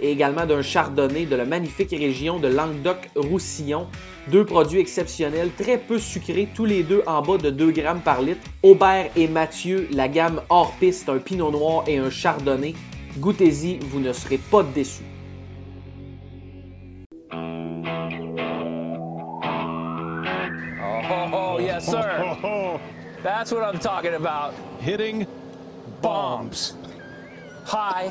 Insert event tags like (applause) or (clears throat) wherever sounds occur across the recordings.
et également d'un chardonnay de la magnifique région de Languedoc-Roussillon. Deux produits exceptionnels, très peu sucrés, tous les deux en bas de 2 grammes par litre. Aubert et Mathieu, la gamme hors piste, un pinot noir et un chardonnay. Goûtez-y, vous ne serez pas déçus. Oh, yes, sir. That's what I'm talking about. hitting bombs. High,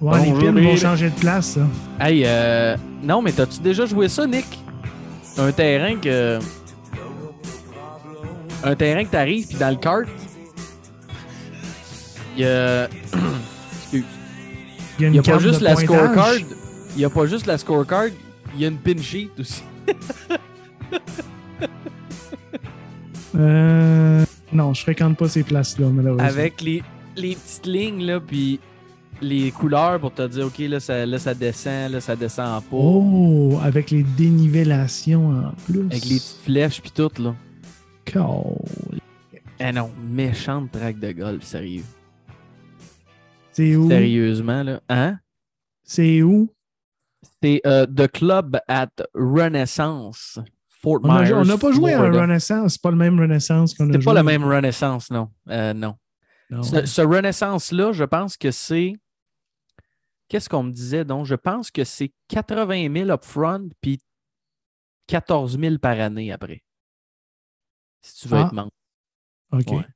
Ouais, les Bonjour, pins vont les- changer de place, ça. Hey, euh, non, mais t'as-tu déjà joué ça, Nick? Un terrain que. Un terrain que t'arrives, puis dans le kart, il y a. (clears throat) Excuse. Il y a Il une y a pas juste la scorecard. Il y a pas juste la scorecard, il y a une pin sheet aussi. (laughs) Euh, non, je fréquente pas ces places-là, malheureusement. Avec les, les petites lignes, là, puis les couleurs pour te dire, OK, là, ça, là, ça descend, là, ça descend en pot. Oh, avec les dénivellations en plus. Avec les petites flèches, puis tout, là. Cool. Ah non, méchante track de golf, sérieux. C'est où? Sérieusement, là. Hein? C'est où? C'est euh, The Club at Renaissance, Fort On a- on n'a pas joué à Florida. Renaissance. C'est pas le même Renaissance qu'on a joué. C'est pas la même Renaissance, non. Euh, non. Non. Ce, ce Renaissance-là, je pense que c'est. Qu'est-ce qu'on me disait donc? Je pense que c'est 80 000 upfront puis 14 000 par année après. Si tu veux Ah. être membre. OK. Ouais.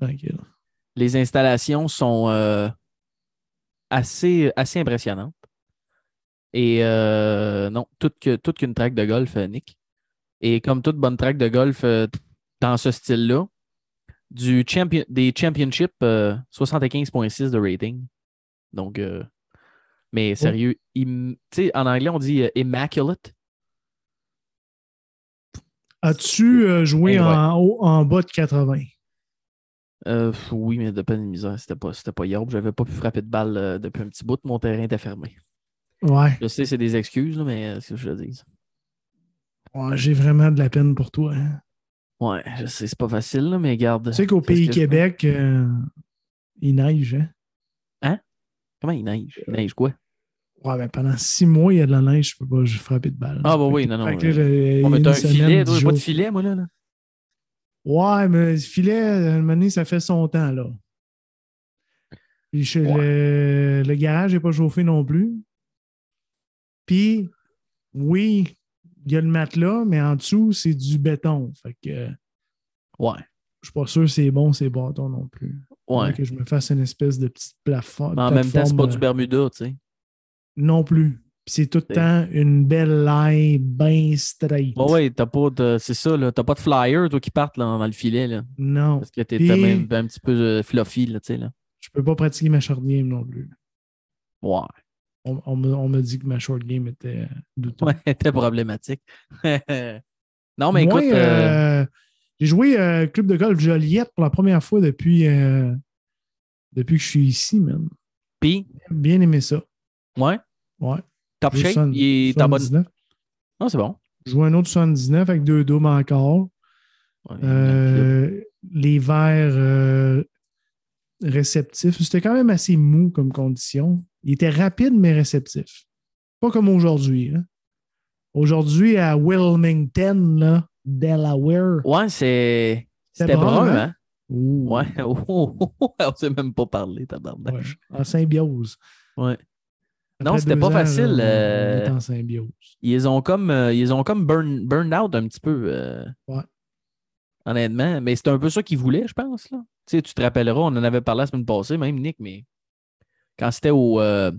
Tranquille. Les installations sont euh, assez, assez impressionnantes. Et euh, non, toute, qu'une track de golf, Nick. Et comme toute bonne track de golf euh, dans ce style-là, du champion, des championships, euh, 75.6 de rating. Donc, euh, mais sérieux, im- tu sais, en anglais, on dit euh, immaculate. As-tu euh, joué ouais. en haut, en bas de 80? Euh, oui, mais de peine de misère, c'était pas, pas hier. J'avais pas pu frapper de balle euh, depuis un petit bout. Mon terrain était fermé. Ouais. Je sais, c'est des excuses, là, mais euh, c'est ce que je dis. Ouais, J'ai vraiment de la peine pour toi. hein. Ouais, je sais, c'est pas facile, là, mais garde. Tu sais qu'au pays. Québec, euh, il neige, hein? Comment il neige? Il neige quoi? Ouais, mais pendant six mois, il y a de la neige, je peux pas je frapper de balle. Ah, bah oui, non, non, fait que là, une t'as un semaine, filet, toi, j'ai pas de filet, moi, là. là. Ouais, mais le filet, à un moment donné, ça fait son temps, là. Puis le, le garage n'est pas chauffé non plus. Puis, oui, il y a le matelas, mais en dessous, c'est du béton. Fait que euh, Ouais. je suis pas sûr que c'est bon, ces bâtons non plus. Ouais. que je me fasse une espèce de petite plafond. Mais en même temps, c'est pas du euh, Bermuda, tu sais. Non plus. Puis c'est tout le temps une belle line bien straight. Ouais, ouais, t'as pas de. C'est ça, là. T'as pas de flyer, toi, qui partent là, dans le filet, là. Non. Parce que t'es Puis- même un petit peu euh, fluffy, là, tu sais, là. Je peux pas pratiquer ma game non plus. Ouais. On, on me, on me dit que ma short game était euh, douteuse. Ouais, c'était problématique. (laughs) non, mais Moi, écoute. euh, euh, j'ai joué euh, club de golf Joliette pour la première fois depuis, depuis que je suis ici, man. Puis, Bien aimé ça. ouais, Ouais. top shape, soixante- il est en bonne. 79. Ah, c'est bon. Joué un autre 79 avec deux doubles encore. Ouais, Euh, les verres euh, réceptifs. C'était quand même assez mou comme condition. Il était rapide, mais réceptif. Pas comme aujourd'hui. hein. Aujourd'hui, à Wilmington, là, Delaware. Ouais, c'est. C'était C'était brun, brun, hein? hein? Ouh, Ouais. (laughs) Oh, oh, oh, on sait même pas parler, ouais, tabarnak. En symbiose. Ouais. Non, Après c'était deux pas ans, facile, là, euh, en symbiose. Ils ont comme, euh, ils ont comme burn, burn out un petit peu. euh, Ouais. Honnêtement. Mais c'était un peu ça qu'ils voulaient, je pense. Là. Tu sais, tu te rappelleras, on en avait parlé la semaine passée, même Nick, mais quand c'était au euh,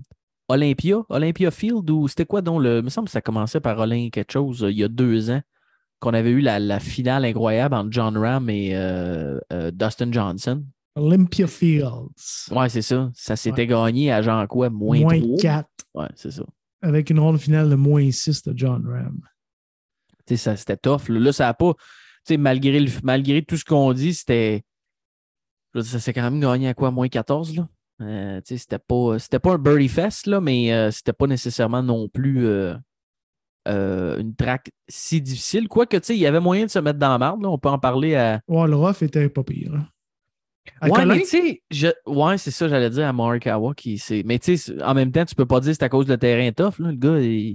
Olympia, Olympia Field, ou c'était quoi donc le. Il me semble que ça commençait par Olymp quelque chose euh, il y a deux ans, qu'on avait eu la, la finale incroyable entre John Ram et euh, Dustin Johnson. Olympia Fields. Ouais, c'est ça. Ça s'était gagné à genre quoi, moins, Moins trois? 4 Ouais, c'est ça. avec une ronde finale de moins 6 de John Ram. Tu sais, c'était tough. Là, Là, ça n'a pas. Tu sais, malgré, le- malgré tout ce qu'on dit, c'était. Ça s'est quand même gagné à quoi? Moins 14, là? Euh, c'était pas, pas un birdie fest, là, mais euh, c'était pas nécessairement non plus euh, euh, une track si difficile. Quoique, il y avait moyen de se mettre dans la marde, là. On peut en parler à. Ouais, le rough était pas pire. hein. À ouais, mais je... ouais, c'est ça, j'allais dire à Morikawa. Qui, c'est... Mais tu sais, en même temps, tu peux pas dire que c'est à cause de le terrain tough, là. Le gars, il...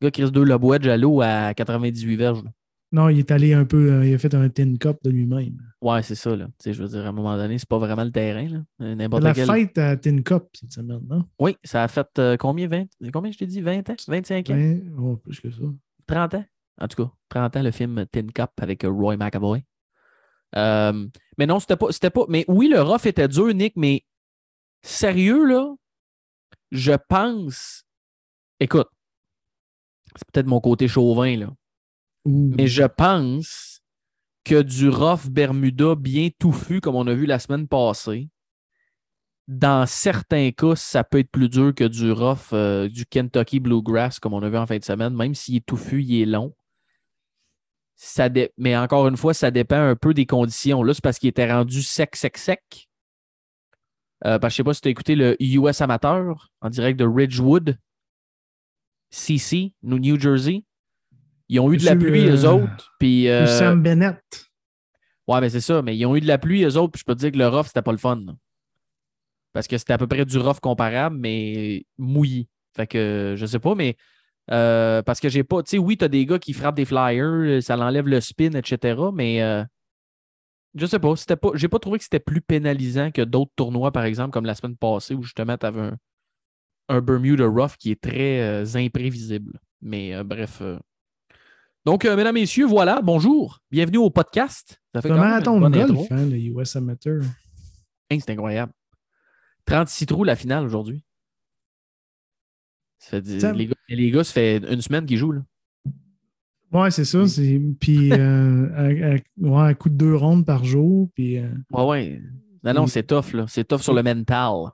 le gars qui reste deux le bois de Jalo à 98 verges. là. Non, il est allé un peu, euh, il a fait un tin cup de lui-même. Ouais, c'est ça, là. Tu sais, je veux dire, à un moment donné, c'est pas vraiment le terrain, là. Euh, N'importe La quel. fête à tin cup cette semaine, non? Oui, ça a fait euh, combien? 20? Combien je t'ai dit? 20 ans? 25 ans? Ouais, oh, plus que ça. 30 ans? En tout cas, 30 ans, le film Tin Cup avec Roy McAvoy. Euh, mais non, c'était pas, c'était pas. Mais oui, le rough était dur, Nick, mais sérieux, là, je pense. Écoute, c'est peut-être mon côté chauvin, là. Mais je pense que du rough Bermuda bien touffu, comme on a vu la semaine passée, dans certains cas, ça peut être plus dur que du rough euh, du Kentucky Bluegrass, comme on a vu en fin de semaine, même s'il est touffu, il est long. Mais encore une fois, ça dépend un peu des conditions. Là, c'est parce qu'il était rendu sec, sec, sec. Euh, parce je sais pas si tu as écouté le US Amateur en direct de Ridgewood, CC, New Jersey. Ils ont eu de la pluie, eux euh, autres. Puis, euh, Sam Bennett. Ouais, mais c'est ça. Mais ils ont eu de la pluie, eux autres, puis je peux te dire que le rough, c'était pas le fun. là. Parce que c'était à peu près du rough comparable, mais mouillé. Fait que je sais pas, mais euh, parce que j'ai pas. Tu sais, oui, t'as des gars qui frappent des flyers, ça l'enlève le spin, etc. Mais euh, je sais pas. C'était pas. J'ai pas trouvé que c'était plus pénalisant que d'autres tournois, par exemple, comme la semaine passée, où justement, tu avais un, un Bermuda Rough qui est très euh, imprévisible. Mais bref. Donc, euh, mesdames, messieurs, voilà, bonjour. Bienvenue au podcast. Ça fait un marathon de golf, hein, le US Amateur? Hey, c'est incroyable. 36 trous la finale aujourd'hui. Ça fait les, gars, les gars, ça fait une semaine qu'ils jouent. Là. Ouais, c'est ça. c'est- Puis, euh, (laughs) à, à- ouais, à coup de deux rondes par jour. Puis, euh, Ouais, ouais. Non, non, c'est tough. là. C'est tough sur le mental.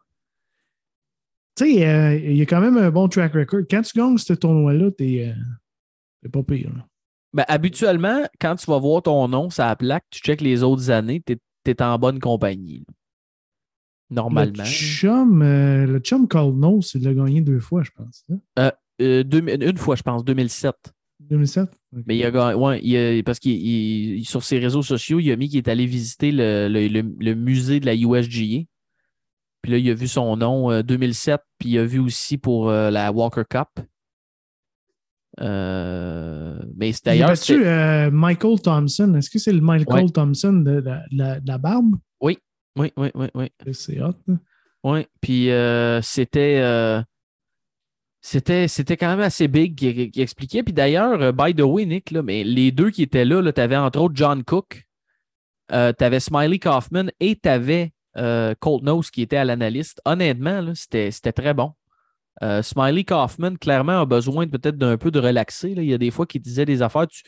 tu sais, euh, il y a quand même un bon track record. Quand tu gagnes ce tournoi-là, t'es t'es pas pire. là. Ben, habituellement, quand tu vas voir ton nom sur la plaque, tu checkes les autres années, tu es, en bonne compagnie. là. Normalement. Le chum, euh, le chum il l'a gagné deux fois, je pense. hein? Euh, deux- une fois, je pense, 2007. 2007? Ok. Mais il a gagné. Ouais, il a- parce qu'il il- sur ses réseaux sociaux, il a mis qu'il est allé visiter le, le- le- le musée de la USGA. Puis là, il a vu son nom euh, 2007, puis il a vu aussi pour euh, la Walker Cup. Euh, mais c'est Il d'ailleurs. c'était- euh, Michael Thompson? Est-ce que c'est le Michael Ouais. Thompson de, la- de la, de la barbe? Oui, oui, oui, oui. C'est hot. hein? Oui, puis euh, c'était, c'était, c'était quand même assez big qui, qui expliquait. Puis d'ailleurs, by the way, Nick, là, mais les deux qui étaient là, tu avais entre autres John Cook, tu avais Smiley Kaufman et tu avais Colt Nose qui était à l'analyste. Honnêtement, là, c'était très bon. Euh, Smiley Kaufman, clairement, a besoin peut-être d'un peu de relaxer. là. Il y a des fois qu'il disait des affaires, tu,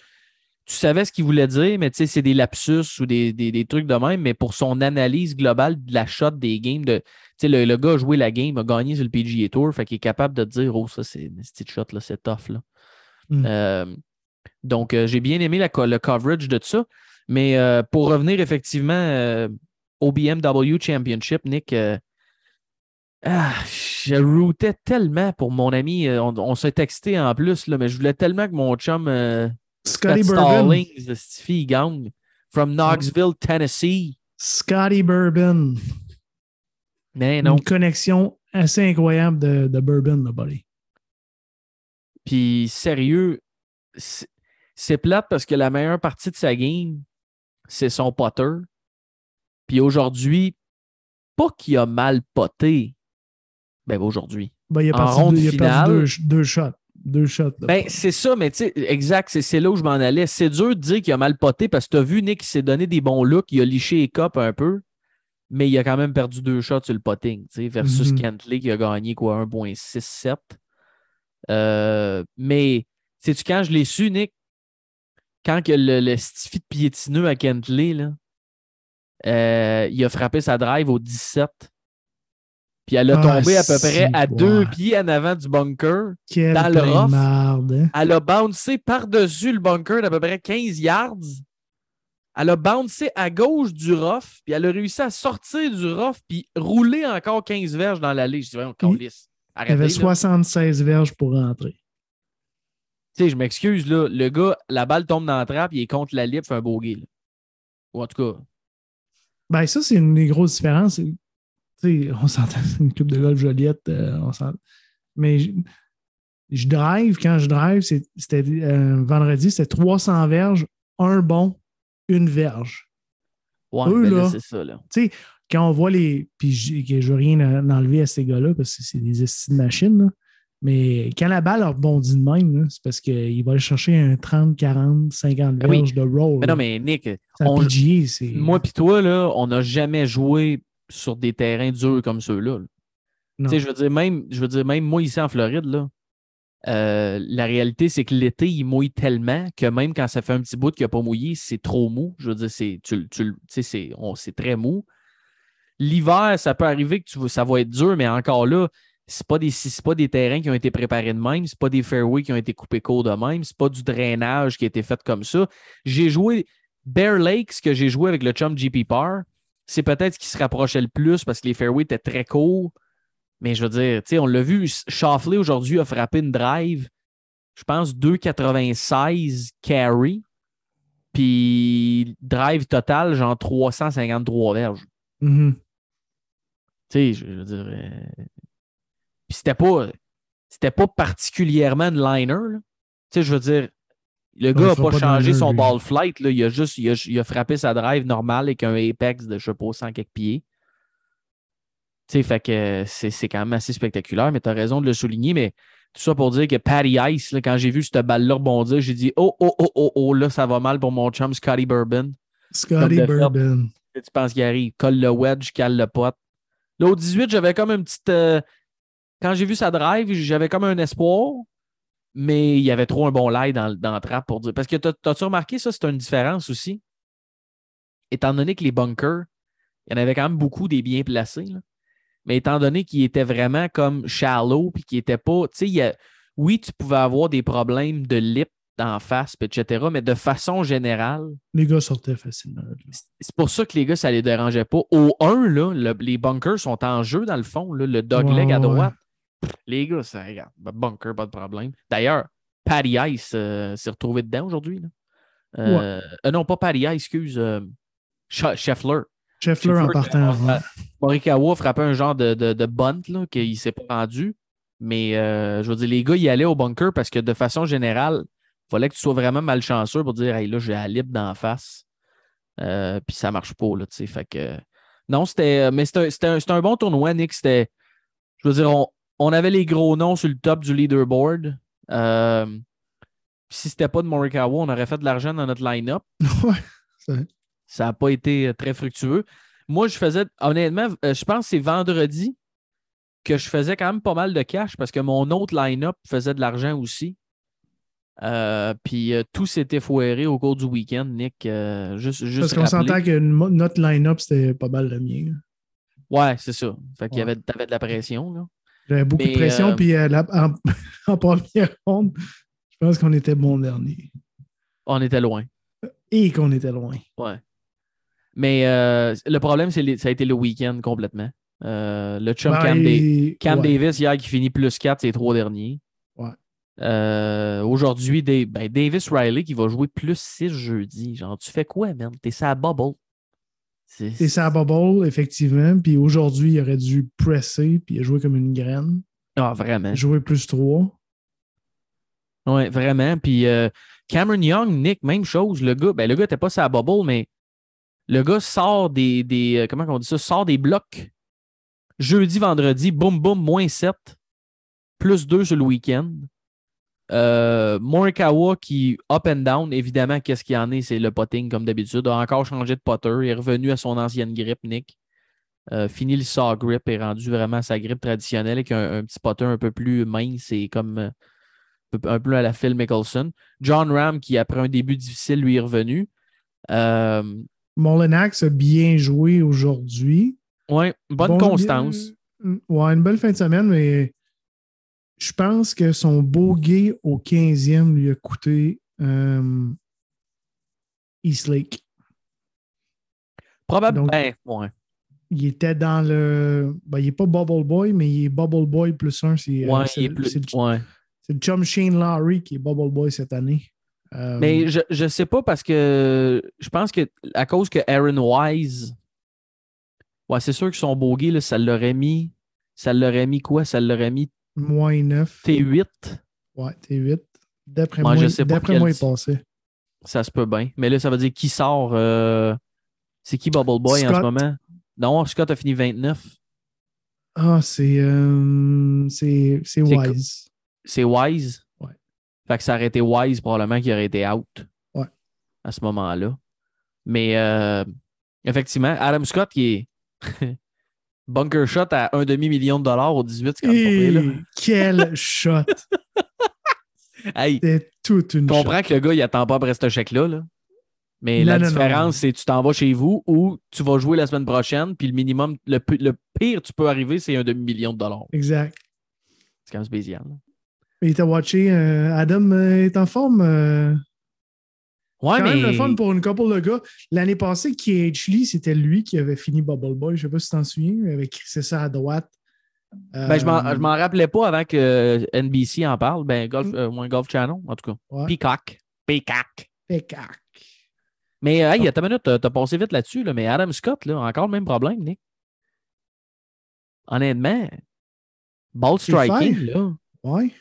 tu savais ce qu'il voulait dire, mais tu sais, c'est des lapsus ou des, des- des trucs de même. Mais pour son analyse globale de la shot des games, de, tu sais, le, le gars a joué la game, a gagné sur le PGA Tour, fait qu'il est capable de te dire Oh, ça, c'est une petite shot, là, c'est tough. Là. Mm. Euh, donc, euh, j'ai bien aimé la le coverage de ça. Mais pour revenir effectivement au BMW Championship, Nick, ah, je routais tellement pour mon ami. euh, on on s'est texté en plus, là, mais je voulais tellement que mon chum euh, Scotty Scott Bourbon. Stiffy gagne from Knoxville, Tennessee. Scotty Bourbon. Mais non. Une connexion assez incroyable de, de Bourbon, là, buddy. Puis sérieux, c'est c'est plate parce que la meilleure partie de sa game, c'est son potter. Puis aujourd'hui, pas qu'il a mal poté. Ben aujourd'hui. Ben, il a En perdu, ronde deux, il a finale. perdu deux, deux shots. Deux shots. Ben, c'est ça, mais tu sais, exact, c'est- là où je m'en allais. C'est dur de dire qu'il a mal poté parce que tu as vu Nick, il s'est donné des bons looks, il a liché les copes un peu, mais il a quand même perdu deux shots sur le potting, tu sais, versus Mhm. Kentley qui a gagné quoi, 1.67. Euh, mais, sais-tu, quand je l'ai su, Nick, quand que le, le stifi de piétineux à Kentley, là, euh, il a frappé sa drive au 17. Puis elle a Ah, tombé à peu près à deux pieds en avant du bunker. Quel dans le rough. marde, hein? Elle a bouncé par-dessus le bunker d'à peu près 15 yards. Elle a bouncé à gauche du rough, puis elle a réussi à sortir du rough, puis rouler encore 15 verges dans l'allée. Je dis, on Il- lisse. Il y avait là. 76 verges pour rentrer. Tu sais, je m'excuse, là. Le gars, la balle tombe dans la trappe, il est contre la lippe, fait un bogey. là. Ou en tout cas, Ben, ça, c'est une des grosses différences. On s'entend, une club de golf Joliette, euh, on s'entend. Mais je, je drive, quand je drive, c'était euh, vendredi, c'était 300 verges, un bon, une verge. ouais, Eux, ben là, là, c'est ça, là. Quand on voit les. Puis je je veux rien en- enlever à ces gars-là parce que c'est des estimes de machines, là. Mais quand la balle rebondit de même, c'est parce qu'il va aller chercher un 30, 40, 50 Ben oui. verges de roll. Mais non, mais Nick, on- PGA, c'est. moi pis toi, là, on n'a jamais joué sur des terrains durs comme ceux-là. Tu sais, je veux dire, même, je veux dire, même moi ici en Floride, là, euh, la réalité, c'est que l'été, il mouille tellement que même quand ça fait un petit bout qu'il n'a pas mouillé, c'est trop mou. Je veux dire, c'est, tu, tu le- tu sais, c'est, très mou. L'hiver, ça peut arriver que tu, ça va être dur, mais encore là, c'est pas des, pas des terrains qui ont été préparés de même, c'est pas des fairways qui ont été coupés court de même, c'est pas du drainage qui a été fait comme ça. J'ai joué Bear Lake, ce que j'ai joué avec le chum GP Par, c'est peut-être ce qui se rapprochait le plus parce que les fairways étaient très courts. Mais je veux dire, tu sais, on l'a vu, Shoffley aujourd'hui a frappé une drive, je pense 2,96 carry, puis drive total, genre 353 verges. Tu sais, je veux dire. euh, Puis c'était pas, c'était pas particulièrement une liner. Tu sais, je veux dire, le gars n'a pas, changé son lui. ball flight. Là. Il, a juste, il, a, il a frappé sa drive normale avec un apex de, je sais pas, 100 quelques pieds. Tu sais, fait que c'est quand même assez spectaculaire, mais tu as raison de le souligner. Mais tout ça pour dire que Patty Ice, là, quand j'ai vu cette balle-là rebondir, j'ai dit Oh, oh, oh, oh, oh, là, ça va mal pour mon chum Scotty Bourbon. Scotty fait. Bourbon. Tu penses qu'il arrive? Colle le wedge, cale le pot. Là, au 18, j'avais comme une petite. euh, Quand j'ai vu sa drive, j'avais comme un espoir, mais il y avait trop un bon lie dans, dans la trappe pour dire. Parce que t'as- t'as-tu remarqué ça, c'est une différence aussi? Étant donné que les bunkers, il y en avait quand même beaucoup des bien placés, là. mais étant donné qu'ils étaient vraiment comme shallow, puis qu'ils n'étaient pas. A- oui, tu pouvais avoir des problèmes de lip d'en face, etc., mais de façon générale, Les gars sortaient facilement. c'est pour ça que les gars, ça les dérangeait pas. Au 1, là, le- les bunkers sont en jeu dans le fond. là, le dogleg Ouais, à droite. Les gars, ça regarde. ben, Bunker, pas de problème. D'ailleurs, Patty Ice euh, s'est retrouvé dedans aujourd'hui. Euh, euh, non, pas Patty Ice, excuse. Sch- Scheffler. Scheffler en partant. ouais. Morikawa frappait un genre de, de, de bunt qu'il ne s'est pas rendu. Mais je veux dire, les gars, ils allaient au bunker parce que de façon générale, il fallait que tu sois vraiment malchanceux pour dire Hey, là, j'ai la libre d'en face. Euh, puis ça marche pas, là, tu sais. Fait que. Non, c'était. Mais c'était un- un bon tournoi, Nick. C'était. Je veux dire, on, on avait les gros noms sur le top du leaderboard. Euh, si c'était pas de Morikawa, on aurait fait de l'argent dans notre line-up. (laughs) Ouais, Ça n'a pas été euh, très fructueux. Moi, je faisais, honnêtement, euh, je pense que c'est vendredi que je faisais quand même pas mal de cash parce que mon autre line-up faisait de l'argent aussi. Euh, puis euh, tout s'était foiré au cours du week-end, Nick. euh, juste, juste Parce qu'on s'entend que notre line-up, c'était pas mal le mien. Ouais, c'est ça. Fait qu'il y avait, t'avais de la pression. Là. J'avais beaucoup Mais, de pression, euh, puis euh, la- en, (laughs) en première ronde, je pense qu'on était bon dernier. On était loin. Et qu'on était loin. Ouais. Mais euh, le problème, c'est ça a été le week-end complètement. Euh, le chum Ben, Cam, Da- et- Cam ouais. Davis, hier, qui finit plus 4, ces trois derniers. Ouais. Euh, Aujourd'hui, ben, Davis Riley qui va jouer plus 6 jeudi. Genre, tu fais quoi, man? T'es sa bubble. C'est- ça bubble, effectivement. Puis aujourd'hui, il aurait dû presser, puis il a joué comme une graine. Ah, vraiment. Jouer plus 3. Oui, vraiment. Puis euh, Cameron Young, Nick, même chose. Le gars, ben, le gars n'était pas sa bubble, mais le gars sort des. des euh, comment on dit ça? Sort des blocs. Jeudi, vendredi, boum, boum, moins 7. plus 2 sur le week-end. Euh, Morikawa qui, up and down, évidemment, qu'est-ce qu'il y en est? C'est le potting comme d'habitude. A encore changé de putter. Il est revenu à son ancienne grippe, Nick. Euh, fini le saw grip et rendu vraiment à sa grippe traditionnelle avec un, un petit putter un peu plus mince et comme euh, un peu- à la Phil Mickelson. John Ram qui, après un début difficile, lui est revenu. Euh, Molinax a bien joué aujourd'hui. ouais, bonne Bon- constance. Ouais, une belle fin de semaine, mais je pense que son bogey au 15e lui a coûté euh, East Lake. Probablement. Ben, ouais. Il était dans le. Ben, il n'est pas Bubble Boy, mais il est Bubble Boy plus un. C'est euh, Ouais, le- ouais. le chum Shane Lowry qui est Bubble Boy cette année. Euh, Mais je, je sais pas parce que je pense que à cause que Aaron Wise. Ouais, c'est sûr que son bogey, là, ça l'aurait mis. Ça l'aurait mis quoi? Ça l'aurait mis moins 9. T8. Ouais, t'es 8. D'après Moi, moi, je sais pas d'après moi, il passait. Ça se peut bien. Mais là, ça veut dire qui sort. euh, C'est qui Bubble Boy en ce moment? Non, Scott a fini 29. Ah, c'est. euh, c'est C'est Wise. C'est Wise? Ouais. Fait que ça aurait été Wise probablement qui aurait été out. Ouais. À ce moment-là. Mais euh, effectivement, Adam Scott qui est (laughs) bunker shot à un demi-million de dollars au 18, c'est quand même pas pire, là. Et quel (laughs) shot! Hey, C'était toute une shot. comprends que le gars, il attend pas après ce chèque-là. là. Mais Non, la non, différence, c'est tu t'en vas chez vous ou tu vas jouer la semaine prochaine, puis le minimum, le, pi- le pire tu peux arriver, c'est un demi-million de dollars. Exact. C'est quand même spécial. Et t'as watché, euh, Adam euh, est en forme. euh, Ouais, quand mais. même le fun pour une couple de gars. L'année passée, KH Lee, c'était lui qui avait fini Bubble Boy. Je sais pas si tu t'en souviens, mais avec c'est ça à droite. Ben, je Euh, je m'en rappelais pas avant que NBC en parle. Ben, Golf, euh, moins Golf Channel, en tout cas. ouais, Peacock. Peacock. Peacock. Mais, euh, hey, attends une minute, t'as t'as passé vite là-dessus, là, mais Adam Scott, là, encore le même problème, Nick. Honnêtement, ball striking, là, Ouais.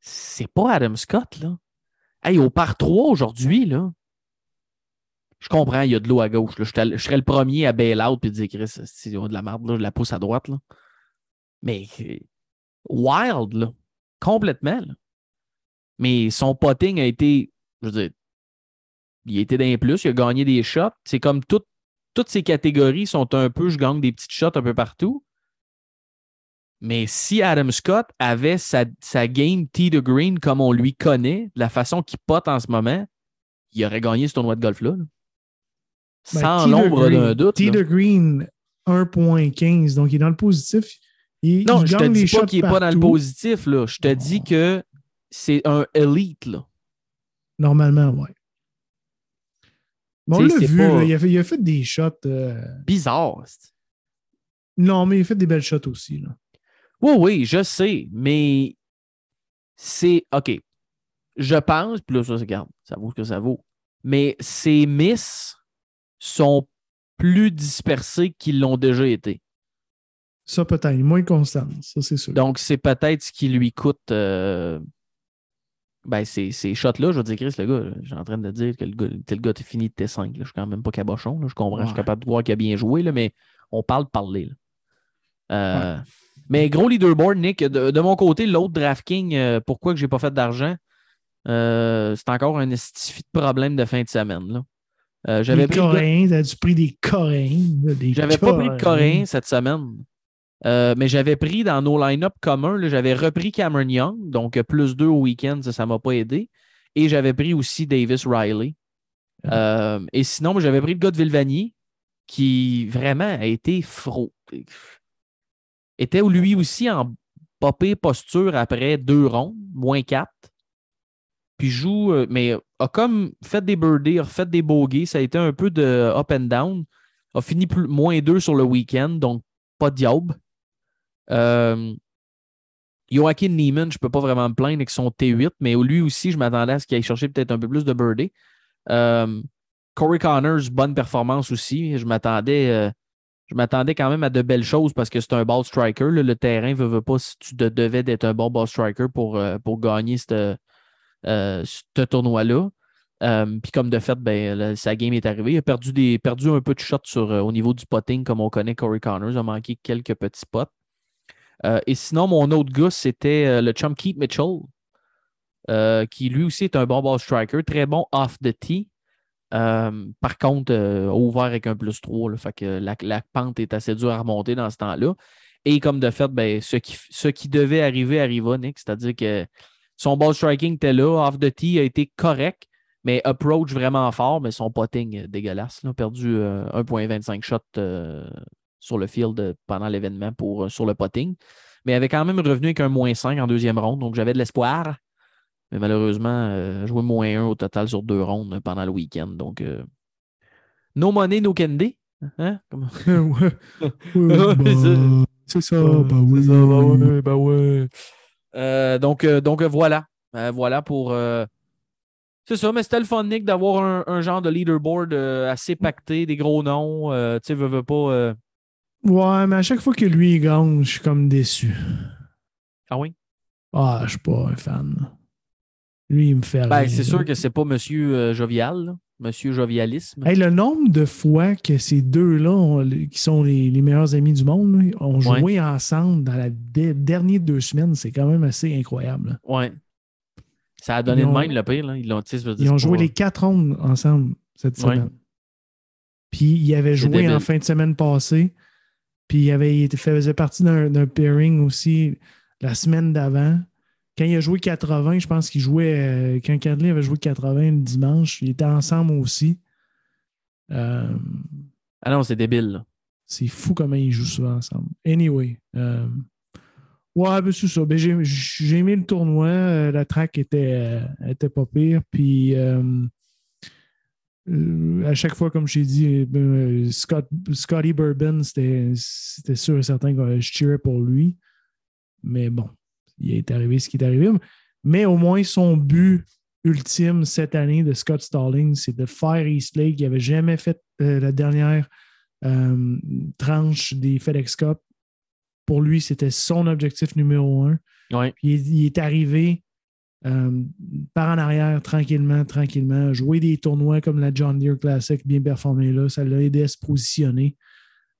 c'est pas Adam Scott, là. Hey, au par 3 aujourd'hui, là. Je comprends, il y a de l'eau à gauche. Là. Je, serais- le premier à bail out et dire Chris, ont de la merde, je la pousse à droite. Là. Mais wild, là. Complètement. Mais son potting a été, je veux dire, il a été d'un plus, il a gagné des shots. C'est comme tout- toutes ces catégories sont un peu, je gagne des petites shots un peu partout. Mais si Adam Scott avait sa, sa game tee de green comme on lui connaît, de la façon qu'il pote en ce moment, il aurait gagné ce tournoi de golf-là. là. Ben, Sans l'ombre d'un doute. Là. de Green, 1.15. Donc, il est dans le positif. Il, Non, il je te dis pas qu'il n'est pas dans le positif. Là. Je te dis que c'est un elite. Là. Normalement, oui. On l'a vu, pas- là, il, a fait, il a fait des shots. euh, Bizarre. c'est- Non, mais il a fait des belles shots aussi. Là. Oui, oui, je sais, mais c'est. OK. Je pense, puis là, ça, regarde, ça vaut ce que ça vaut. Mais ces miss sont plus dispersés qu'ils l'ont déjà été. Ça, peut-être. Moins constant, ça, c'est sûr. Donc, c'est peut-être ce qui lui coûte. euh, Ben, ces, ces shots-là, je veux dire, Chris, le gars, j'ai en train de dire que le gars, le gars, t'es fini de T5. là. Je suis quand même pas cabochon. là. Je comprends, je suis capable de voir qu'il a bien joué, là, mais on parle de parler. là. Euh, Mais gros leaderboard, Nick, de, de mon côté, l'autre DraftKings, euh, pourquoi que j'ai pas fait d'argent? Euh, c'est encore un estifi de problème de fin de semaine. là. Euh, j'avais pris Coréens, t'as-tu pris des Coréens? j'avais pas pris de Coréens? Coréen cette semaine. Euh, mais j'avais pris dans nos line-up communs, j'avais repris Cameron Young, donc plus deux au week-end, ça ne m'a pas aidé. Et j'avais pris aussi Davis Riley. Euh, et sinon, j'avais pris le gars de qui vraiment a été fro. Était lui aussi en popée posture après deux rondes, moins quatre. Puis joue, euh, mais a comme fait des birdies, a fait des bogeys. Ça a été un peu de up and down. A fini plus, moins deux sur le week-end, donc pas de diable. Euh, Joaquin Neiman, je ne peux pas vraiment me plaindre avec son T8, mais lui aussi, je m'attendais à ce qu'il aille chercher peut-être un peu plus de birdie. Euh, Corey Connors, bonne performance aussi. Je m'attendais euh, je m'attendais quand même à de belles choses parce que c'est un ball striker. là. Le terrain ne veut, pas si tu de- devais d'être un bon ball striker pour, euh, pour gagner euh, ce tournoi-là. Euh, Puis comme de fait, ben, sa game est arrivée. Il a perdu, des, perdu un peu de shot sur, au niveau du potting, comme on connaît Corey Connors. Il a manqué quelques petits pots. Et sinon, mon autre gars, c'était le chum Keith Mitchell, qui lui aussi est un bon ball striker, très bon off the tee. Euh, par contre, euh, ouvert avec un plus 3, là, fait que la, pente est assez dure à remonter dans ce temps-là. Et comme de fait, ben, ce, qui, ce qui devait arriver arriva, Nick, c'est-à-dire que son ball striking était là, off the tee a été correct, mais approach vraiment fort, mais son potting euh, dégueulasse. A perdu euh, 1,25 shots euh, sur le field euh, pendant l'événement pour, euh, sur le potting. Mais avait quand même revenu avec un moins 5 en deuxième ronde, donc j'avais de l'espoir. Mais malheureusement, euh, joué moins 1 au total sur deux rondes pendant le week-end. Donc, euh, no money, no candy. Hein? Comment- (laughs) (laughs) ouais. Ouais, Ouais, bah, c'est- ça, bah oui. Ça, bah ouais, bah ouais. Euh, donc, euh, donc euh, voilà. Voilà pour. C'est ça, mais c'était le fun, Nick, d'avoir un, un genre de leaderboard assez pacté, des gros noms. tu sais, veux, veux pas. Ouais, mais à chaque fois que lui gagne, je suis comme déçu. Ah oui? Ah, je suis pas un fan. Lui, il me fait Ben, c'est sûr que c'est pas Monsieur euh, Jovial, là. Monsieur Jovialisme. Hey, le nombre de fois que ces deux-là, qui sont les, les meilleurs amis du monde, là, ont joué Ouais. ensemble dans la dernière deux semaines, c'est quand même assez incroyable. Ouais. Ça a donné Ils de même, le pire. Là. Ils, Ils ont joué les quatre rondes ensemble cette Ouais. semaine. Puis il avait C'est joué en fin de semaine passée. Puis il, avait, il était- faisait partie d'un pairing aussi la semaine d'avant. Quand il a joué 80, je pense qu'il jouait. euh, quand Cadley avait joué 80 le dimanche, ils étaient ensemble aussi. Euh, Ah non, c'est débile. là. c'est fou comment ils jouent souvent ensemble. Anyway. euh, ouais, ben c'est ça. Ben, j'ai, aimé le tournoi. la track était, était pas pire. Puis à chaque fois, comme je t'ai dit, ben, Scott, Scotty Bourbon, c'était, c'était sûr et certain que je tirais pour lui. Mais bon, il est arrivé ce qui est arrivé. Mais au moins, son but ultime cette année de Scott Stallings, c'est de faire East Lake. Il n'avait jamais fait euh, la dernière euh, tranche des FedEx Cup. Pour lui, c'était son objectif numéro un. Ouais. Puis il, il est arrivé euh, par en arrière, tranquillement, tranquillement, jouer des tournois comme la John Deere Classic, bien performé là. Ça l'a aidé à se positionner.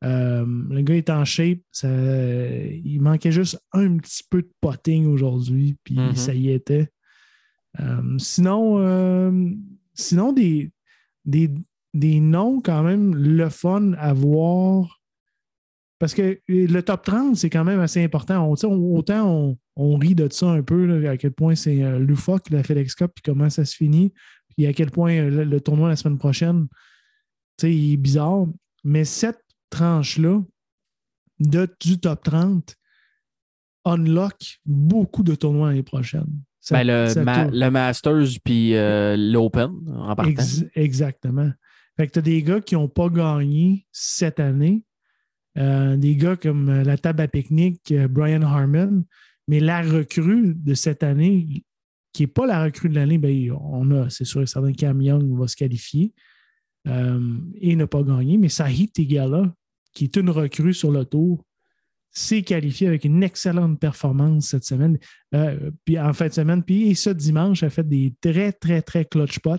Euh, le gars est en shape. Ça, il manquait juste un petit peu de potting aujourd'hui, puis Mhm. ça y était. Euh, sinon, euh, sinon des, des, des noms quand même le fun à voir. Parce que le top 30, c'est quand même assez important. On- on- autant on, on rit de ça un peu, là, à quel point c'est loufoque la FedEx Cup, puis comment ça se finit, puis à quel point le, le tournoi la semaine prochaine, il est bizarre. Mais cette tranche-là, de, du top 30, unlock beaucoup de tournois l'année prochaine. Ça- Ben, le, ma- le Masters puis euh, l'Open en partant. Ex- exactement. Fait que tu as des gars qui n'ont pas gagné cette année. Euh, des gars comme euh, la table à pique-nique, Brian Harmon. Mais la recrue de cette année, qui n'est pas la recrue de l'année, ben, on a, c'est sûr, certain Cam Young va se qualifier euh, et n'a pas gagné. Mais Sahid Tegala, qui est une recrue sur le tour, s'est qualifié avec une excellente performance cette semaine. Euh, puis en fin de semaine, puis et ce dimanche, a fait des très, très, très clutch pots.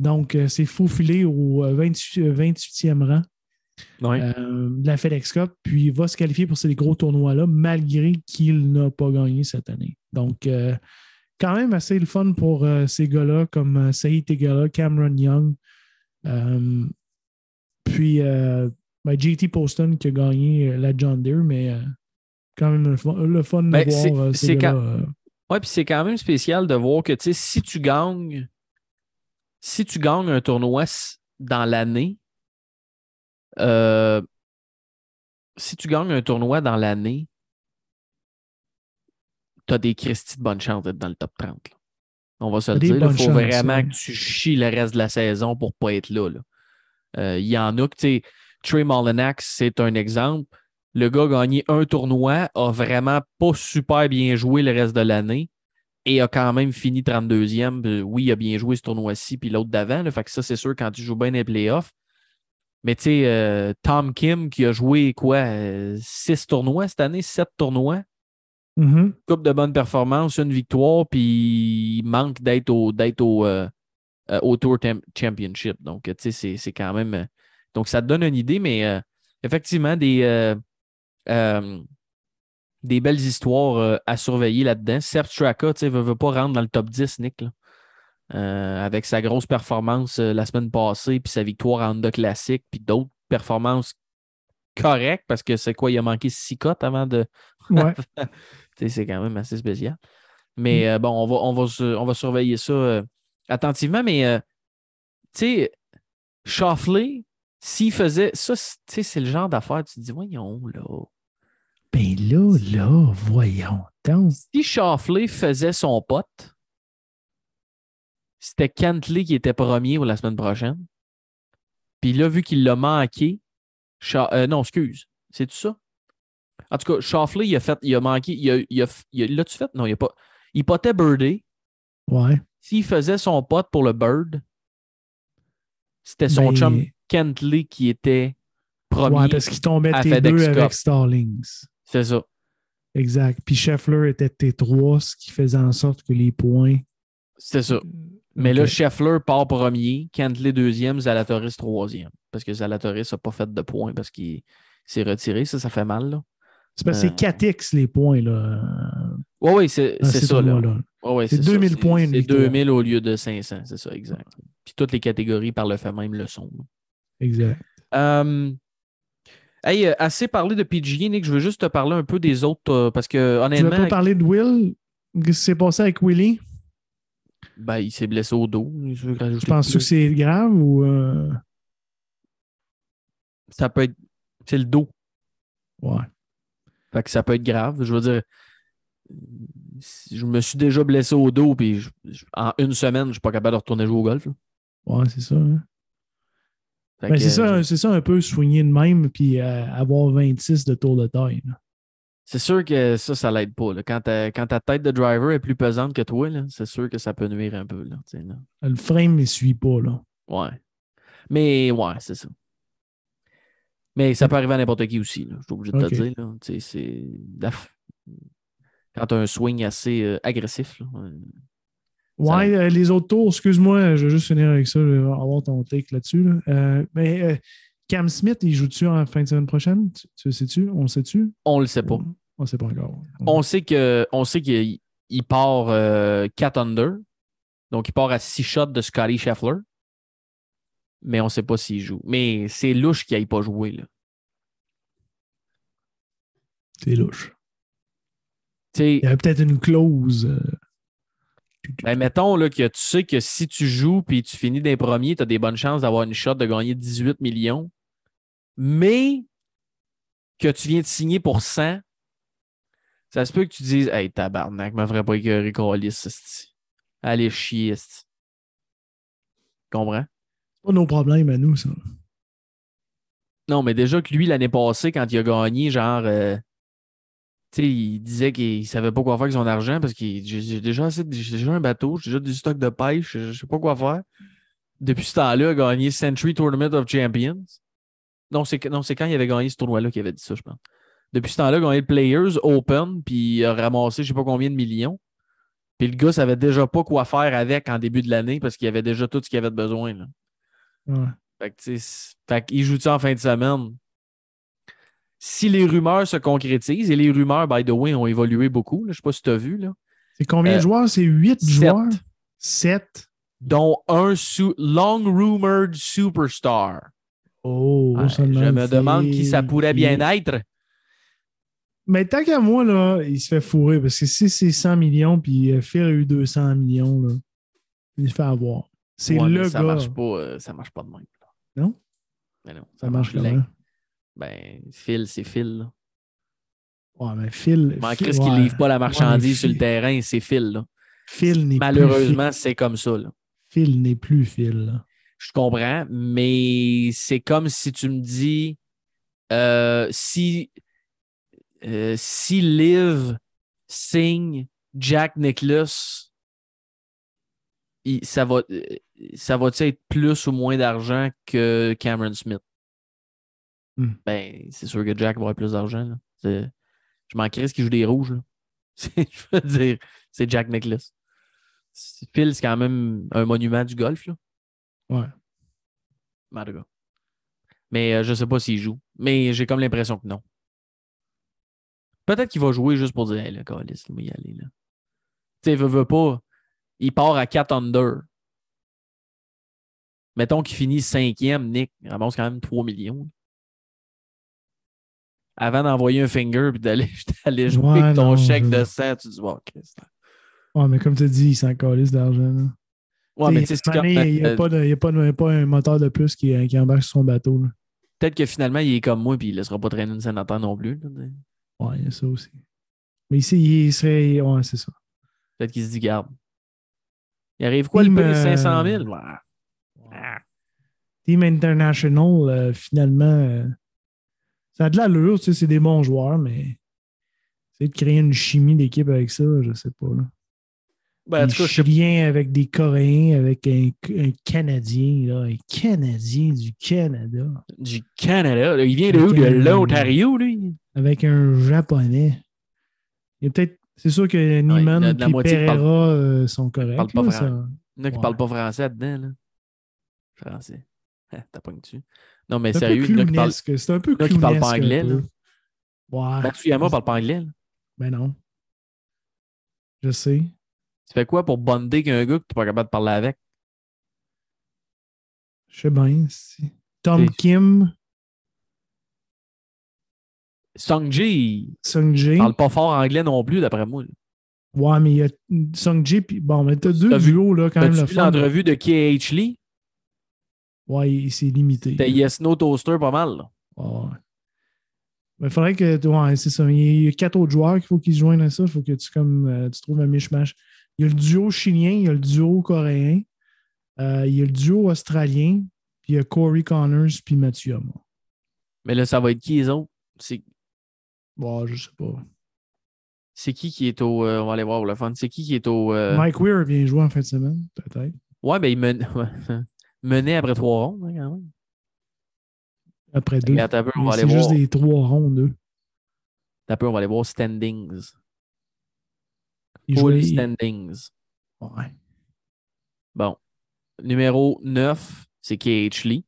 Donc, euh, c'est faufilé au euh, 28, euh, 28e rang Ouais. euh, de la FedEx Cup, puis il va se qualifier pour ces gros tournois-là, malgré qu'il n'a pas gagné cette année. Donc, euh, quand même assez le fun pour euh, ces gars-là, comme euh, Saïd Tegala, Cameron Young, euh, puis euh, ben, JT Poston qui a gagné euh, la John Deere, mais euh, quand même le fun, le fun de Ben, c'est- voir euh, ces c'est gars-là. quand- euh, Ouais, puis c'est quand même spécial de voir que, si tu gagnes, si tu gagnes un tournoi dans l'année, euh, si tu gagnes un tournoi dans l'année, tu as des Christy de bonne chance d'être dans le top 30. là. On va se le dire. Il faut vraiment que tu chies le reste de la saison pour pas être là. Euh, Il y en a que, tu sais, Trey Mullinax, c'est un exemple. Le gars a gagné un tournoi, a vraiment pas super bien joué le reste de l'année et a quand même fini 32e. Euh, Oui, il a bien joué ce tournoi-ci, puis l'autre d'avant. Fait que ça, c'est sûr, quand tu joues bien les playoffs. Mais tu sais, euh, Tom Kim qui a joué quoi, euh, six tournois cette année, sept tournois, mhm. coupe de bonnes performances, une victoire, puis il manque d'être au, au, euh, au Tour Championship. Donc, tu sais, c'est, c'est quand même. Donc, ça te donne une idée, mais euh, effectivement, des, euh, euh, des belles histoires à surveiller là-dedans. Sepp Straka, tu sais, veut, veut pas rentrer dans le top 10, Nick. là. Avec sa grosse performance la semaine passée, puis sa victoire en Honda classique, puis d'autres performances correctes, parce que c'est quoi, il a manqué six cotes avant de. (laughs) Ouais. (laughs) Tu sais, c'est quand même assez spécial. Mais euh, bon, on va, on, va, on va surveiller ça attentivement. Mais tu sais, Shoffley, s'il faisait. Ça, c'est- tu sais, c'est le genre d'affaire, tu te dis, voyons, là. Ben là, là, voyons donc. Si Shoffley faisait son pote, c'était Cantley qui était premier pour la semaine prochaine. Puis là, vu qu'il l'a manqué, Sha- euh, non, excuse, c'est tout ça? En tout cas, Shoffley, il a fait, il a manqué, il a, il a, il a- l'as-tu fait? Non, il a pas. Il potait Birdie. Ouais. S'il faisait son pote pour le Bird, c'était son Ben, chum Kentley qui était premier. Ouais, parce qu'il tombait à T2 FedEx Cup. avec Stallings. C'est ça. Exact. Puis Scheffler était T3, ce qui faisait en sorte que les points. C'est ça. Mais là. Scheffler part premier, Kentley deuxième, Zalatoris troisième. Parce que Zalatoris n'a pas fait de points parce qu'il s'est retiré. Ça, ça fait mal. Là. C'est parce que Euh, c'est 4x les points, là. Oui, oui, c'est dans c'est ces ça. Là. C'est ça. 2000 C'est- points, C'est victoire. 2000 au lieu de 500, c'est ça, exact. Puis toutes les catégories par le fait même le sont. là. Exact. Euh, hey, euh, assez parlé de PGA, Nick. Je veux juste te parler un peu des autres euh, parce que Tu veux honnêtement, pas parler de Will? Qu'est-ce qui s'est passé avec Willie? ben, il s'est blessé au dos. Je, Tu penses que c'est grave ou. euh, ça peut être. C'est le dos. Ouais. Fait que ça peut être grave. Je veux dire, je me suis déjà blessé au dos, puis je- je- en une semaine, je suis pas capable de retourner jouer au golf. là. Ouais, c'est ça. hein. Ben, c'est ça, euh, ça un peu soigner de même puis euh, avoir 26 de tour de taille. C'est sûr que ça, ça l'aide pas. là. Quand, ta, quand ta tête de driver est plus pesante que toi, c'est sûr que ça peut nuire un peu. Là, là. Le frame ne suit pas. Là. Ouais. Mais ouais, c'est ça. Mais ça peut arriver à n'importe qui aussi, je suis obligé de Ok. te le dire. c'est. Quand tu as un swing assez euh, agressif. là, Ça Ouais, euh, les autres tours, excuse-moi, je vais juste finir avec ça, je vais avoir ton take là-dessus. là. Euh, mais euh, Cam Smith, il joue-tu en fin de semaine prochaine? Tu, tu le sais-tu? On le sait-tu? on le sait pas. On ne sait pas encore. On sait que on sait qu'il il part euh, 4 under. Donc, il part à 6 shots de Scotty Scheffler. Mais on ne sait pas s'il joue. Mais c'est louche qu'il n'aille pas jouer. Là. C'est louche. Il y avait peut-être une clause. Ben, mettons là, que tu sais que si tu joues puis tu finis des premiers, tu as des bonnes chances d'avoir une shot de gagner 18 millions. Mais que tu viens de signer pour 100, ça se peut que tu dises Hey, tabarnak, me ferait pas écœurer esti. Allez chier, esti. Comprends? C'est pas nos problèmes à nous, ça. Non, mais déjà que lui, l'année passée, quand il a gagné, genre, euh, il disait qu'il savait pas quoi faire avec son argent parce qu'il j'ai déjà, déjà un bateau, j'ai déjà du stock de pêche, je sais pas quoi faire. Depuis ce temps-là, il a gagné Century Tournament of Champions. Non, c'est que- quand il avait gagné ce tournoi-là qu'il avait dit ça, je pense. Depuis ce temps-là, il a gagné le Players Open, puis il a ramassé je sais pas combien de millions. Puis le gars savait déjà pas quoi faire avec en début de l'année parce qu'il avait déjà tout ce qu'il avait de besoin. là. Ouais. Fait que, qu'il joue ça en fin de semaine? Si les rumeurs se concrétisent, et les rumeurs, by the way, ont évolué beaucoup, là, je sais pas si tu as vu, là, C'est combien Euh, de joueurs? C'est 8 sept. joueurs? 7. dont un long rumored superstar. Oh, Ouais, je me demande qui ça pourrait bien être. Mais tant qu'à moi, là, il se fait fourrer parce que si c'est 100 millions puis euh, Phil a eu 200 millions, là, il se fait avoir. C'est Ouais, le ça gars. marche pas, euh, ça marche pas de même. Non? Mais non, Ça marche comment? Ben, Phil, c'est Phil. Là. Ouais, mais Phil. Mais Chris qui ouais. livre pas la marchandise sur le terrain, c'est Phil. Là. Phil n'est Malheureusement, c'est comme ça. Là. Phil. N'est plus Phil. là. Je comprends, mais c'est comme si tu me dis euh, si, euh, si Liv signe Jack Nicklaus, il- ça va euh, ça va être plus ou moins d'argent que Cameron Smith? Hmm. Ben, c'est sûr que Jack va avoir plus d'argent. Je m'en crisse qu'il joue des rouges. (laughs) Je veux dire, c'est Jack Nicklaus. Phil, c'est quand même un monument du golf. Là. Ouais. Mais euh, je sais pas s'il joue. Mais j'ai comme l'impression que non. Peut-être qu'il va jouer juste pour dire, hey, le calice, il va y aller. Là. Tu sais, veut, veut pas. Il part à 4 under. Mettons qu'il finit cinquième, Nick, il ramasse quand même 3 millions. Avant d'envoyer un finger et (laughs) d'aller jouer Ouais, avec ton non, chèque je- de 100, tu dis, bon, Christ. Ouais, mais comme tu dis, il s'en calisse d'argent. là. Ouais, mais tu sais, année, Il n'y a, euh, pas de- y a pas, de- pas un moteur de plus qui, qui embarque sur son bateau. Peut-être que finalement, il est comme moi puis il ne laissera pas traîner une sénateur non plus. là. Ouais, il y a ça aussi. Mais ici, il serait. Ouais, c'est ça. Peut-être qu'il se dit, garde. Il arrive quoi, Team, le prix? euh, 500 000? Ouais. Ah. Team International, euh, finalement, euh, ça a de l'allure, tu sais, c'est des bons joueurs, mais essayer de créer une chimie d'équipe avec ça, je sais pas. Là. Ben, en des tout cas, je sais Chiliens avec des Coréens, avec un, un Canadien, là, un Canadien du Canada, du Canada. là. Il vient de où? De l'Ontario, lui? avec un Japonais. Il peut-être. C'est sûr que Neiman la et Pereira euh, sont corrects. parle pas là, français. ça- Il y en a qui Ouais. parlent pas français dedans, là. Français. (laughs) T'as pas dessus. Non, mais sérieux, il y en a qui parlent. C'est un peu qui parlent pas anglais, là. Ouais. Parle pas anglais, là. Ben non. Je sais. Tu fais quoi pour bonder qu'un gars que t'es pas capable de parler avec? Je sais bien. si. Tom Kim, Sungji, Sung Jae. il parle pas fort anglais non plus, d'après moi. Ouais, mais il y a Sung Jae. Puis bon, mais t'as deux T'as vu- duos là, quand même T'as-tu le vu l'entrevue de KH Lee? Ouais, il- c'est limité. C'était Yes No Toaster pas mal, là. Ouais. Mais il faudrait que. Ouais, c'est ça. Il y a quatre autres joueurs qu'il faut qu'ils se joignent à ça. Il faut que tu, comme, euh, tu trouves un mishmash. Il y a le duo chilien, il y a le duo coréen, euh, il y a le duo australien, puis il y a Corey Connors puis Matsuyama. Mais là, ça va être qui les autres? C'est Bon, je sais pas. c'est qui qui est au. euh, on va aller voir pour le fun. C'est qui qui est au. Mike Weir vient jouer en fin de semaine, peut-être. Ouais, ben il men- (laughs) menait après trois rondes, hein, quand même. Après deux. Regarde, t'as peu, on Mais va aller C'est juste voir. des trois rondes, eux. T'as peu, on va aller voir standings. Full standings. Ouais. Bon. Numéro 9, c'est KH Lee.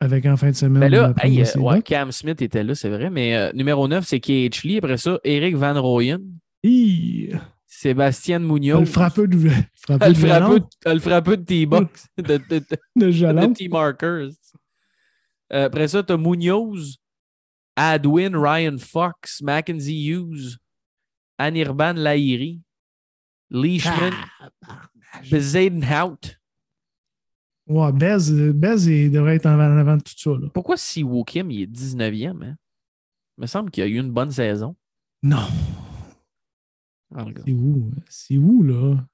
Avec en fin de semaine. Ben là, hey, euh, ouais. Cam Smith était là, c'est vrai. Mais euh, numéro 9, c'est KH Lee. Après ça, Eric Van Rooyen. Hi! Sébastien Le Munoz. frappeux (laughs) de, frappeux Le de frappeux, violon, le frappeux de T-Box. de, de, de- de de. T-Markers. Euh, après ça, t'as Munoz, Adwin, Ryan Fox, Mackenzie Hughes, Anirban Lahiri, Leishman, Ah, Bezadenhout. Ouais, Bez, Bez il devrait être en avant de tout ça. Là. Pourquoi si Wokim il est 19e? Hein? Il me semble qu'il a eu une bonne saison. Non. Ah. C'est où? C'est où, là?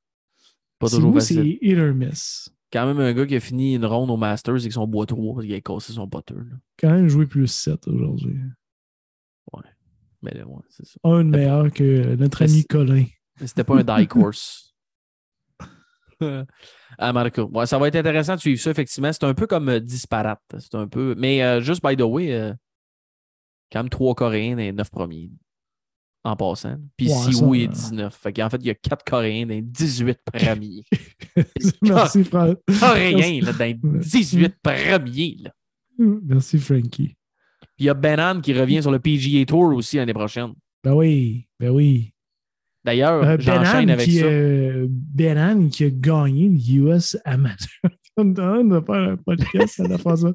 Pas C'est toujours où, facile. C'est hit or miss? Quand même un gars qui a fini une ronde au Masters et que son bois 3 parce qu'il a cassé son poteur. là. Quand même joué plus 7 aujourd'hui. Mais là, ouais, c'est ça. Un meilleur que notre Mais ami Colin. Mais c'était pas un (laughs) die course. (laughs) ah, Marco. Ouais, ça va être intéressant de suivre ça, effectivement. C'est un peu comme euh, disparate. C'est un peu. Mais euh, juste by the way, euh, quand même trois Coréens les neuf premiers. En passant. Puis Ouais, Siwoo est euh, 19. Fait qu'en fait, il y a quatre Coréens dans les 18 (laughs) premiers. (laughs) Merci, Fran- Coréens là, dans les (laughs) 18 premiers. Là. Merci, Frankie. Puis il y a Benan qui revient sur le PGA Tour aussi l'année prochaine. Ben oui, ben oui. D'ailleurs, Euh, j'enchaîne avec qui, ça. euh, Benan qui a gagné le US Amateur. On faire un podcast à la fois ça.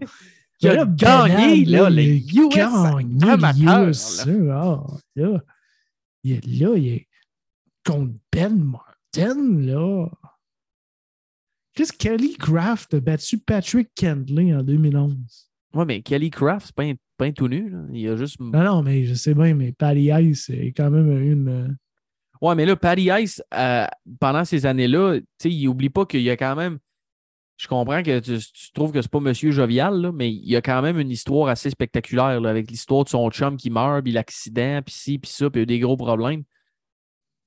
Qui a gagné, là, le US amateur. Il est là, il est contre Ben Martin, là. Chris Kelly Craft a battu Patrick Kendley en 2011. Ouais, mais Kelly Craft, c'est pas un, pas un tout nu. Là. Il a juste. Non, non, mais je sais bien, mais Patty Ice est quand même une. euh, Ouais, mais là, Patty Ice, euh, pendant ces années-là, tu sais, il oublie pas qu'il y a quand même. Je comprends que tu, tu trouves que c'est pas Monsieur Jovial, là, mais il y a quand même une histoire assez spectaculaire là, avec l'histoire de son chum qui meurt, puis l'accident, puis ci, puis ça, puis il y a eu des gros problèmes.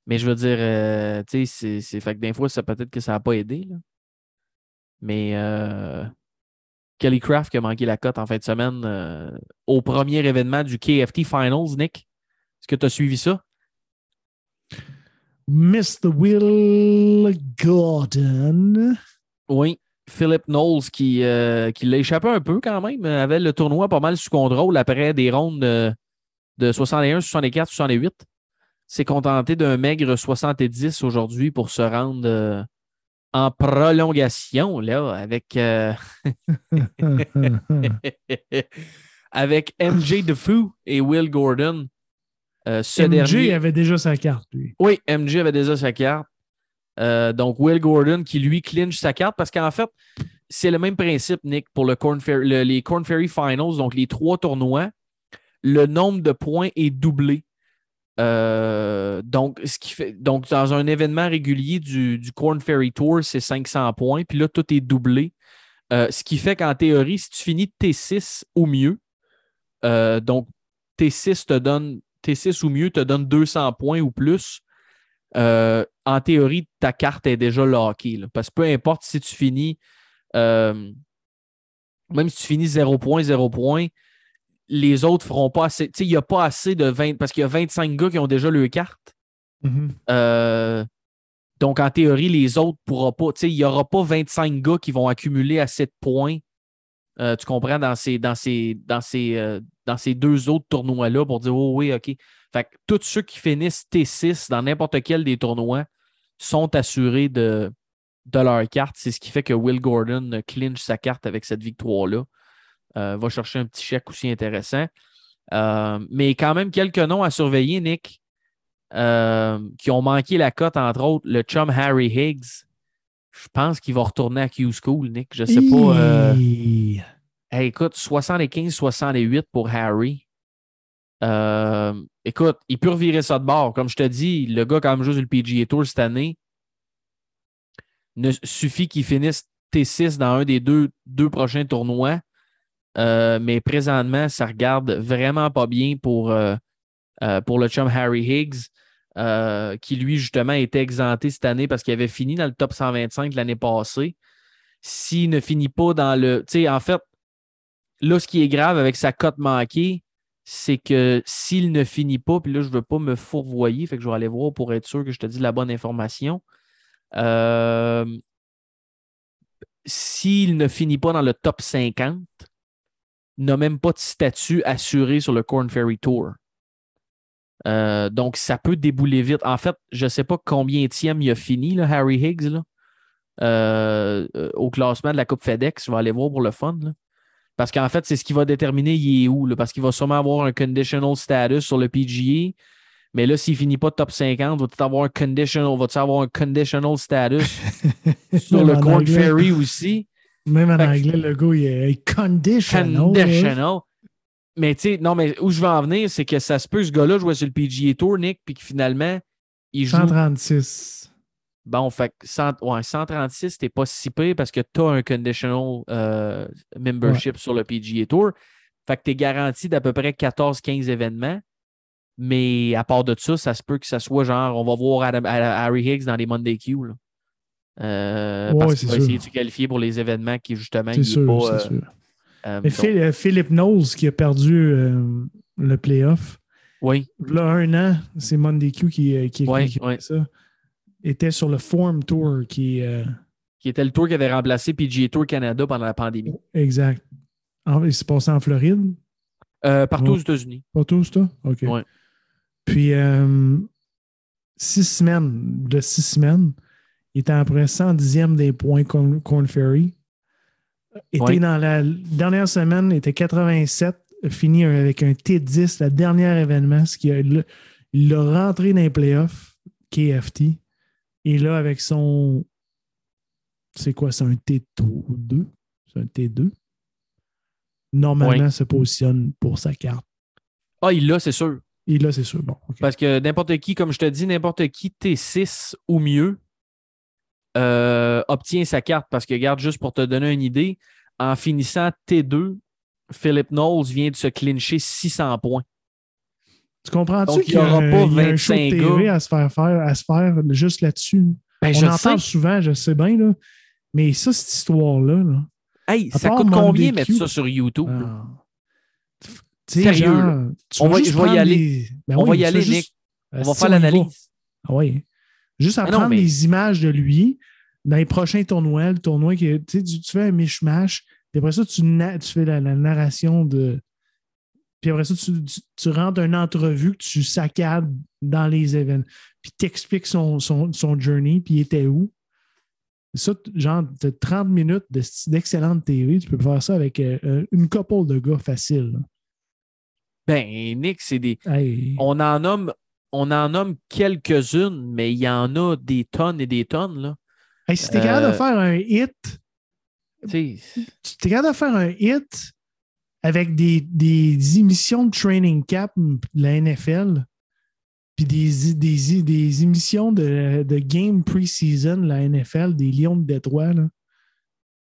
Mais je veux dire, euh, tu sais, c'est- fait que des fois, ça peut-être que ça n'a pas aidé. Là. Mais euh, Kelly Craft qui a manqué la cote en fin de semaine euh, au premier événement du KFT Finals, Nick. Est-ce que tu as suivi ça? Mr. Will Gordon. Oui. Philip Knowles qui, euh, qui l'a échappé un peu quand même, avait le tournoi pas mal sous contrôle après des rondes euh, de 61, 64, 68 s'est contenté d'un maigre 70 aujourd'hui pour se rendre euh, en prolongation, là, avec, euh, (laughs) avec MJ DeFou et Will Gordon. Euh, MJ dernier- avait déjà sa carte, lui. Oui, MJ avait déjà sa carte. Euh, donc, Will Gordon qui lui clinche sa carte parce qu'en fait, c'est le même principe, Nick, pour les Corn Ferry Finals, donc les trois tournois. Le nombre de points est doublé. Euh, donc, ce qui fait, donc, dans un événement régulier du, du Corn Ferry Tour, c'est 500 points. Puis là, tout est doublé. Euh, ce qui fait qu'en théorie, si tu finis T6 ou mieux, donc T6 te donne T6 ou mieux te donne 200 points ou plus. Euh, en théorie, ta carte est déjà lockée. là. parce que peu importe si tu finis, euh, même si tu finis 0 points, 0 points, les autres feront pas assez. Tu sais, il n'y a pas assez de 20, parce qu'il y a 25 gars qui ont déjà leur carte. Mhm. Euh, donc, en théorie, les autres ne pourront pas. tu sais, Il n'y aura pas 25 gars qui vont accumuler assez de points. tu comprends, dans ces, dans ces, dans ces, dans ces deux autres tournois-là pour dire Oh oui, OK. Fait que tous ceux qui finissent T6 dans n'importe quel des tournois sont assurés de, de leur carte. C'est ce qui fait que Will Gordon clinche sa carte avec cette victoire-là. Euh, va chercher un petit chèque aussi intéressant. Euh, mais quand même quelques noms à surveiller, Nick euh, qui ont manqué la cote, entre autres, le chum Harry Higgs. Je pense qu'il va retourner à Q School, Nick. Je sais pas. hey, écoute, 75-68 pour Harry. Euh, écoute, il peut revirer ça de bord. Comme je te dis, le gars, quand même, joue sur le PGA Tour cette année, ne suffit qu'il finisse T6 dans un des deux, deux prochains tournois. Euh, mais présentement, ça regarde vraiment pas bien pour, euh, pour le chum Harry Higgs, qui lui, justement, était exempté cette année parce qu'il avait fini dans le top 125 l'année passée. S'il ne finit pas dans le. Tu sais, en fait, là, ce qui est grave avec sa cote manquée, c'est que s'il ne finit pas, puis là, je ne veux pas me fourvoyer, fait que je vais aller voir pour être sûr que je te dis la bonne information. Euh, s'il ne finit pas dans le top 50, n'a même pas de statut assuré sur le Corn Ferry Tour. Euh, donc, ça peut débouler vite. En fait, je ne sais pas combien tième il a fini, Harry Higgs, euh, au classement de la Coupe FedEx. Je vais aller voir pour le fun. Parce qu'en fait, c'est ce qui va déterminer il est où. là, parce qu'il va sûrement avoir un conditional status sur le PGA. Mais là, s'il finit pas top 50, va-t-il avoir un conditional, va avoir un conditional status (laughs) sur Même le Corn. Ferry aussi? Même en Fait que- anglais, le gars, il est conditional. Conditional. Mais tu sais, non, mais où je veux en venir, c'est que ça se peut ce gars-là jouait sur le PGA Tour, Nick, puis que finalement, il joue. 136. Bon, fait que 100 ouais, 136, t'es pas si pire parce que tu as un conditional euh, membership sur le PGA Tour. Fait que tu es garanti d'à peu près 14-15 événements. Mais à part de ça, ça se peut que ça soit genre, on va voir Adam- Harry Higgs dans les Monday Q. Là. Euh, Ouais, parce qu'il va essayer de se qualifier pour les événements qui, justement, C'est il est sûr, pas. euh, sûr. euh, Mais donc- Knowles, qui a perdu le playoff, oui, là, un an, c'est Monday Q qui, qui, Ouais, qui- qui ouais. fait ça, était sur le Form Tour, qui euh, qui était le tour qui avait remplacé PGA Tour Canada pendant la pandémie. exact. En- il s'est passé en Floride. Euh, partout Ouais. aux États-Unis. Pas tous, toi? OK. Ouais. Puis, euh, six semaines, de six semaines, il était après 110e des points Corn, Corn Ferry. Était Ouais. dans la dernière semaine, il était 87, fini avec un T10, le dernier événement, ce qui a, il l'a rentré dans les playoffs, KFT. Et là, avec son. C'est quoi? C'est un T2? C'est un T2? Normalement, Ouais. se positionne pour sa carte. Ah, il l'a, c'est sûr. Et là, c'est sûr. Bon. Parce que n'importe qui, comme je te dis, n'importe qui T6 ou mieux euh, obtient sa carte. Parce que, regarde, juste pour te donner une idée, en finissant T2, Philip Knowles vient de se clincher 600 points. Tu comprends-tu qu'il y y, a aura pas il y a un show de 25 TV gars. à se faire faire, à se faire juste là-dessus? Ben, On en parle souvent, je sais bien, là. Mais ça, cette histoire-là, là, Hey, ça coûte combien mettre ça sur YouTube? ah. Sérieux, genre, là. tu On va- juste je vais y aller. des- Ben On oui, va y aller, veux juste- Nick. On va si, faire l'analyse. Ah oui. Juste à Ah non, prendre mais- les images de lui dans les prochains tournois, le tournoi qui tu fais un mishmash, puis après ça, tu, fais la, la narration de. Puis après ça, tu, tu- tu rentres une entrevue que tu saccades dans les événements. Puis t'expliques son, son, son journey, puis il était où. Ça, genre, t'as 30 minutes de- d'excellente TV. Tu peux faire ça avec euh, euh, une couple de gars facile. là. Ben, Nick, c'est des. Hey. On en nomme, on en nomme quelques-unes, mais il y en a des tonnes et des tonnes, là. Hey, si t'es capable de Euh, faire un hit, Tu sais, tu t'es capable de faire un hit avec des, des émissions de training cap de la NFL, puis des, des, des émissions de, de game pre-season de la NFL, des Lions de Détroit, là,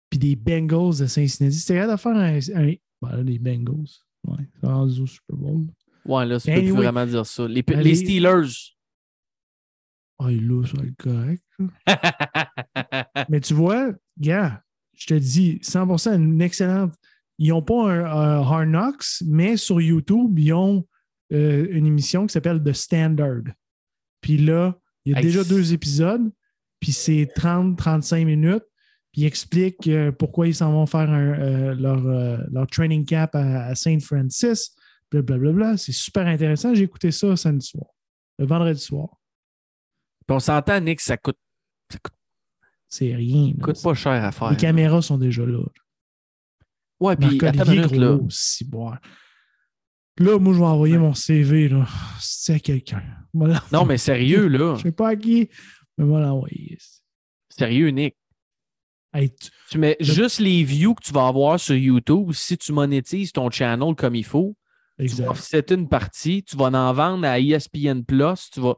puis des Bengals de Cincinnati. T'es capable de faire un. un ben là, les Bengals. Ouais, c'est rendu au Super Bowl. Ouais, là, tu peux Anyway. plus vraiment dire ça. Les, les les- Steelers. Ah, là, ça va être correct. Mais tu vois, gars, je te dis, 100% une excellente. Ils n'ont pas un, un Hard Knocks, mais sur YouTube, ils ont euh, une émission qui s'appelle The Standard. Puis là, il y a Hey, déjà deux épisodes, puis c'est 30-35 minutes. Puis ils expliquent euh, pourquoi ils s'en vont faire un, euh, leur, leur training cap à, à Saint Francis. Blablabla. C'est super intéressant. J'ai écouté ça samedi soir, le vendredi soir. Puis on s'entend, Nick, ça coûte, ça coûte, C'est rien. là. coûte pas cher à faire. Les caméras sont déjà là. Ouais, puis attends une minute, là. gros, si boire. Là, moi, je vais envoyer mon CV, là. C'est à quelqu'un. Non, mais sérieux, là. Je sais pas à qui, mais moi, l'envoyer. Sérieux, Nick. Hey, tu- Tu mets juste les views que tu vas avoir sur YouTube. Si tu monétises ton channel comme il faut, offsetter une partie, tu vas en vendre à ESPN Plus, tu vas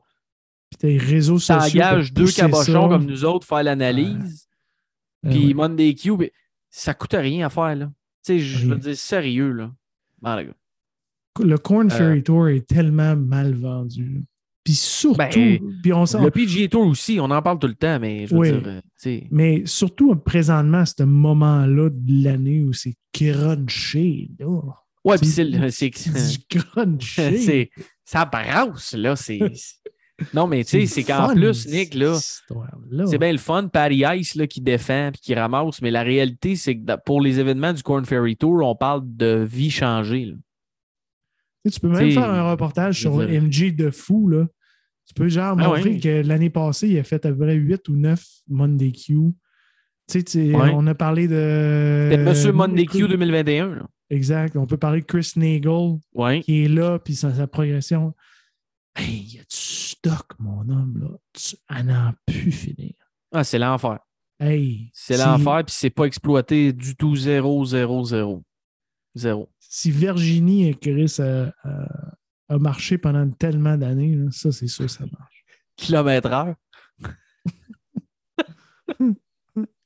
Puis tes réseaux sociaux. t'engages deux cabochons ça. comme nous autres faire l'analyse. Ah Puis ouais. Monday Q, ben, ça coûte rien à faire, là. Tu sais, je veux dire, sérieux, là. Bon, les gars. Le Corn Euh, Ferry Tour est tellement mal vendu. Puis surtout, Ben, puis on Le PGA Tour aussi, on en parle tout le temps, mais je veux Oui. dire, euh, mais surtout présentement, à ce moment-là de l'année où c'est crunché, là. Ouais, puis c'est c'est (laughs) crunché. ça brasse là, c'est Non, mais tu sais, c'est qu'en plus Nick là, c'est bien le fun Patty Ice là qui défend puis qui ramasse, mais la réalité c'est que pour les événements du Corn Ferry Tour, on parle de vie changée. là. Tu peux même T'sais, faire un reportage sur dire- MJ de fou. Là. Tu peux genre Ah montrer que l'année passée, il a fait à peu près 8 ou 9 Monday Q. Tu sais, Ouais. on a parlé de. C'était Monsieur Monday Q Q 2021. là. Exact. On peut parler de Chris Nagel Ouais. qui est là, puis sa, sa progression. Hey, il y a du stock, mon homme, là? Tu, à n'en plus finir. Ah, c'est l'enfer. Hey. C'est si- l'enfer puis c'est pas exploité du tout 0 0 0. Zéro. Si Virginie et Chris a, a- a marché pendant tellement d'années, ça, c'est sûr, ça marche. (laughs) Kilomètre heure.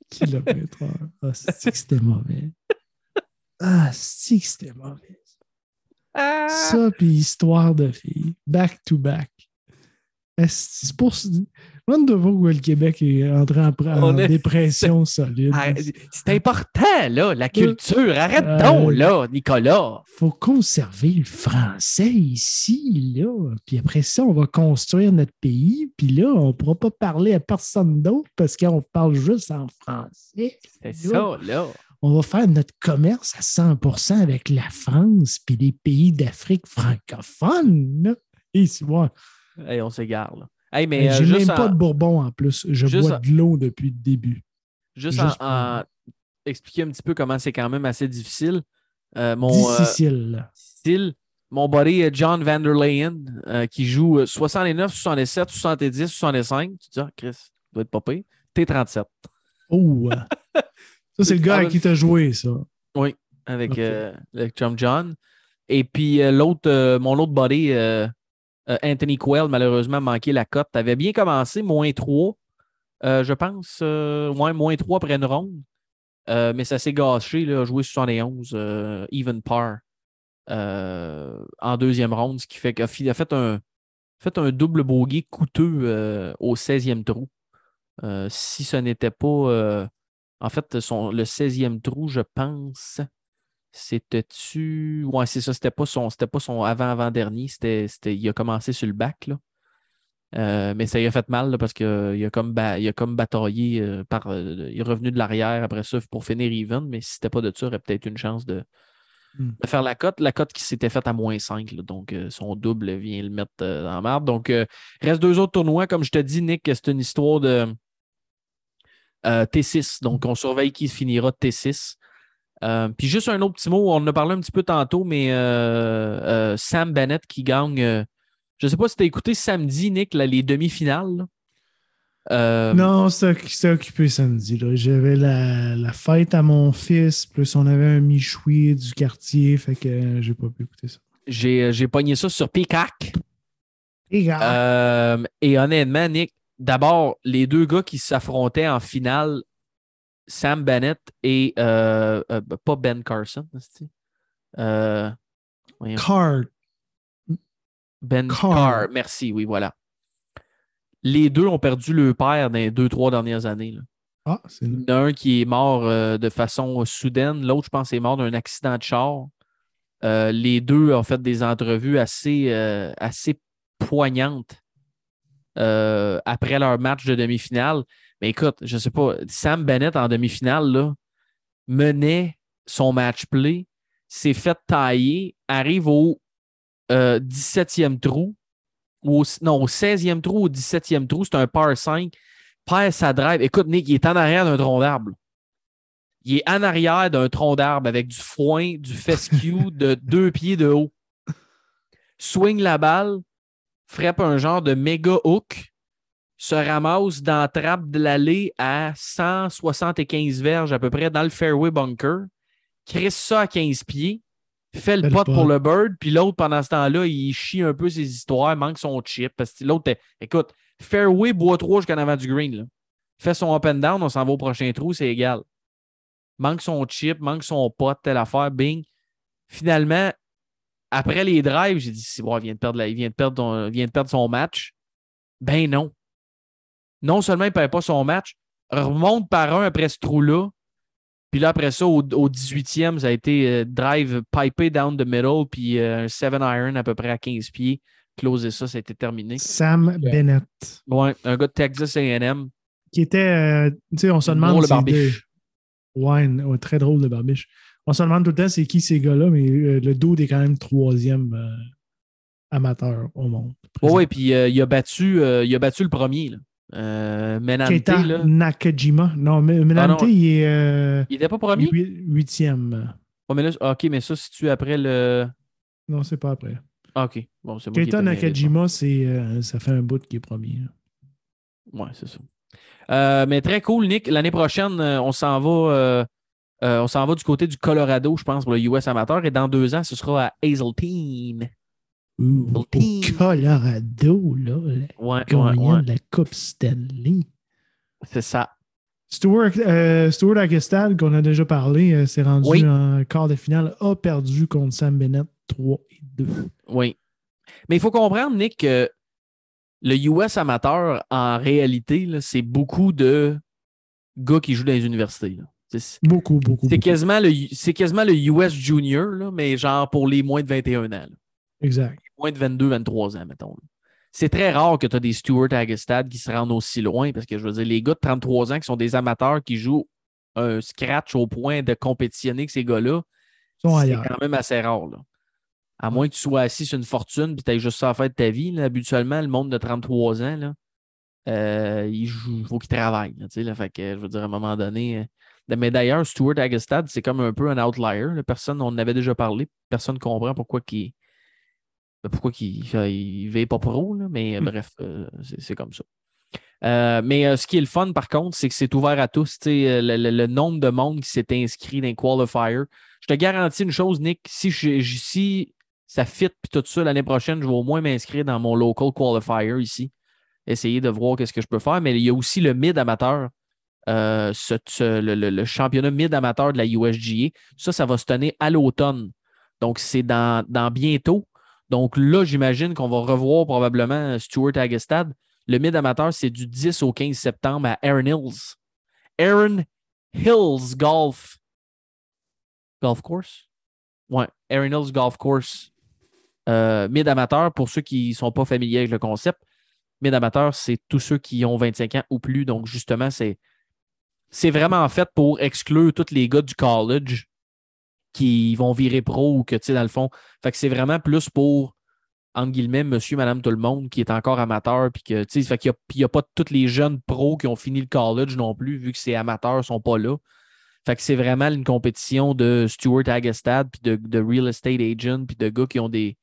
kilomètres heure. (laughs) Ah, c'est que c'était mauvais? Ah, c'est que c'était mauvais? Ça, puis histoire de filles. Back to back. C'est pour. Demande de voir où le Québec est entré en, en est- dépression (laughs) solide. Ah, C'est important, là, la culture. Arrête Euh, donc, là, Nicolas. faut conserver le français ici, là. Puis après ça, on va construire notre pays. Puis là, on ne pourra pas parler à personne d'autre parce qu'on parle juste en français. C'est ça, là. On va faire notre commerce à 100% avec la France puis les pays d'Afrique francophone. Et c'est moi. Hey, on s'égare, là. Hey, mais euh, J'ai juste, même en, pas de bourbon en plus. Je juste bois en- de l'eau depuis le début. juste en- juste en expliquer un petit peu comment c'est quand même assez difficile. Euh, mon, euh, Difficile. style, mon buddy euh, John Van der Leyen, euh, qui joue euh, 69, 67, 70, 65. Tu te dis, ah, Chris, doit être pas pire. T37. Oh! (laughs) ça, c'est le gars avec qui t'a joué, ça. Oui, avec, euh, avec Chum John. Et puis euh, l'autre, euh, mon autre buddy, euh, Anthony Quell, malheureusement, a manqué la cote. T'avais bien commencé, moins 3, euh, je pense. ouais, moins 3 après une ronde. Mais ça s'est gâché, là, a joué 71, euh, even par, en deuxième ronde, ce qui fait qu'il a fait un, fait un double bogey coûteux au 16e trou. Si ce n'était pas. Euh, en fait, son, le 16e trou, je pense, c'était-tu. Ouais, c'est ça, c'était pas son, c'était pas son avant-avant-dernier. C'était, c'était, il a commencé sur le bac, là. Euh, mais ça lui a fait mal là, parce qu'il a, comme ba- il a comme bataillé euh, par. euh, il est revenu de l'arrière après ça pour finir even, mais si c'était pas de ça, il aurait peut-être une chance de, Hmm. de faire la cote. La cote qui s'était faite à moins 5. là. donc, euh, son double vient le mettre euh, dans la marde. Donc, euh, reste deux autres tournois. Comme je te dis, Nick, c'est une histoire de euh, T6. Donc, on surveille qui finira T6. Euh, puis juste un autre petit mot, on en a parlé un petit peu tantôt, mais euh, Sam Bennett qui gagne. je ne sais pas si tu as écouté samedi, Nick, là, les demi-finales. Non, c'était occupé samedi. J'avais la, la fête à mon fils, plus on avait un michoui du quartier, fait que j'ai pas pu écouter ça. J'ai pogné ça sur Peacock. Euh, et honnêtement, Nick, d'abord, les deux gars qui s'affrontaient en finale, Sam Bennett et euh, euh, pas Ben Carson, euh. Card. Ben Carr. Carr. Merci, oui, voilà. Les deux ont perdu le père dans les deux, trois dernières années. là. Ah, c'est Il y en a un qui est mort euh, de façon soudaine, l'autre, je pense, est mort d'un accident de char. Les deux ont fait des entrevues assez, assez poignantes euh, après leur match de demi-finale. Mais écoute, je sais pas, Sam Bennett en demi-finale menait son match play, s'est fait tailler, arrive au euh, 17e trou, ou au, non, au 16e trou, au 17e trou, c'est un par 5 perd sa drive. Écoute, Nick, il est en arrière d'un tronc d'arbre. Il est en arrière d'un tronc d'arbre avec du foin, du fescue de deux pieds de haut. Swing la balle, frappe un genre de méga hook, se ramasse dans la trappe de l'allée à 175 verges à peu près dans le fairway bunker, crisse ça à 15 pieds, fait le pot pour le bird, puis l'autre, pendant ce temps-là, il chie un peu ses histoires, manque son chip. Parce que l'autre, est- écoute, fairway, bois 3 jusqu'en avant du green. Là. Fait son up and down, on s'en va au prochain trou, c'est égal. Manque son chip, manque son pot, telle affaire, bing. Finalement, après les drives, j'ai dit, c'est bon, il vient de perdre, la- il vient de perdre, ton- il vient de perdre son match. Ben non. Non seulement il ne perd pas son match, remonte par un après ce trou-là. Puis là, après ça, au, au 18e, ça a été euh, drive pipé down the middle, puis euh, un 7 iron à peu près à 15 pieds. Closer ça, ça a été terminé. Sam Bennett. Ouais, un gars de Texas AM. Qui était, euh, tu sais, on se demande. Drôle barbiche. de- Ouais, n- ouais, très drôle de barbiche. On se demande tout le temps c'est qui ces gars-là, mais euh, le dude est quand même troisième euh, amateur au monde. Ouais, ouais, puis euh, il, a battu, il a battu le premier. Là. Euh, Menante, Keita là. Nakajima. Non, Menante, Ah, non. il est Il était pas premier? huit- huitième. Ouais, mais là, ok, mais ça, si tu après le. Non, c'est pas après. Ah, ok. Bon, c'est Keita Nakajima, c'est, ça fait un bout qui est premier. là. Ouais, c'est ça. Mais très cool, Nick. L'année prochaine, on s'en va. Euh, on s'en va du côté du Colorado, je pense, pour le US amateur. Et dans deux ans, ce sera à Hazeltine. Au. Colorado, là, Ouais, ouais, de la Coupe Stanley. C'est ça. Stuart, euh, Stuart qu'on a déjà parlé, euh, s'est rendu Oui. en quart de finale, a perdu contre Sam Bennett 3 et 2. Oui. Mais il faut comprendre, Nick, que le US amateur, en réalité, c'est beaucoup de gars qui jouent dans les universités. là. Beaucoup, beaucoup. c'est quasiment, le, quasiment le US junior, là, mais genre pour les moins de 21 ans. là. Exact. Moins de 22, 23 ans, mettons. C'est très rare que tu as des Stuart Agestad qui se rendent aussi loin parce que je veux dire, les gars de 33 ans qui sont des amateurs qui jouent un scratch au point de compétitionner avec ces gars-là, c'est quand même assez rare. Là. À moins que tu sois assis sur une fortune et tu aies juste ça à faire de ta vie. Là. Habituellement, le monde de 33 ans, là, euh, il joue- faut qu'il travaille. Là, tu sais, là. fait que, je veux dire, à un moment donné. Euh, Mais d'ailleurs, Stuart Agestad, c'est comme un peu un outlier. Personne, on en avait déjà parlé. Personne ne comprend pourquoi qu'il ben, pourquoi qu'il il veille pas pro, là, mais Hmm. bref, euh, c'est comme ça. Euh, mais euh, ce qui est le fun, par contre, c'est que c'est ouvert à tous. Le, le- le nombre de monde qui s'est inscrit dans les qualifiers. Je te garantis une chose, Nick, si, je- je- si ça fit puis tout ça l'année prochaine, je vais au moins m'inscrire dans mon local qualifier ici. Essayer de voir qu'est-ce que je peux faire. Mais il y a aussi le mid amateur, euh, ce- le, championnat mid amateur de la USGA. Ça, ça va se tenir à l'automne. Donc, c'est dans, dans bientôt. Donc là, j'imagine qu'on va revoir probablement Stuart Agestad. Le mid amateur, c'est du 10 au 15 septembre à Aaron Hills. Aaron Hills Golf. Golf Course? Ouais, Aaron Hills Golf Course. Euh, mid amateur, pour ceux qui ne sont pas familiers avec le concept, mid amateur, c'est tous ceux qui ont 25 ans ou plus. Donc, justement, c'est, c'est vraiment fait pour exclure tous les gars du college qui vont virer pro ou que, tu sais, dans le fond. Fait que c'est vraiment plus pour, entre guillemets, monsieur, madame, tout le monde qui est encore amateur. Puis que, tu sais, fait qu'il n'y a, pas tous les jeunes pros qui ont fini le college non plus, vu que ces amateurs ne sont pas là. Fait que c'est vraiment une compétition de Stuart Agastad, puis de, de real estate agent, puis de gars qui ont des.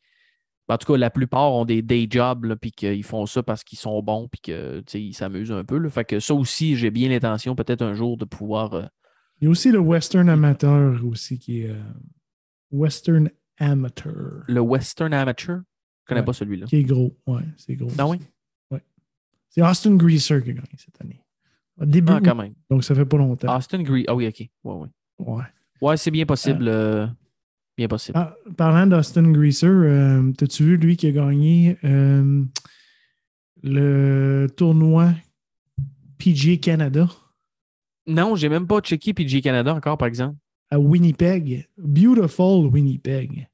En tout cas, la plupart ont des day jobs, puis qu'ils font ça parce qu'ils sont bons, puis qu'ils s'amusent un peu. Là. Fait que ça aussi, j'ai bien l'intention, peut-être un jour, de pouvoir. euh, Il y a aussi le Western Amateur aussi qui est. euh, Western Amateur. le Western Amateur? Je connais Ouais. pas celui-là. Qui est gros. Ouais, c'est gros. Ah oui? Ouais. C'est Austin Greaser qui a gagné cette année. Début, Ah, quand même. donc ça fait pas longtemps. Austin Green. Ah oui, ok. Ouais, ouais. Ouais. Ouais, c'est bien possible. euh, bien possible. Parlant d'Austin Greaser, euh, t'as-tu vu lui qui a gagné euh, le tournoi PGA Canada? Non, j'ai même pas checké PG Canada encore, par exemple. à Winnipeg? Beautiful Winnipeg.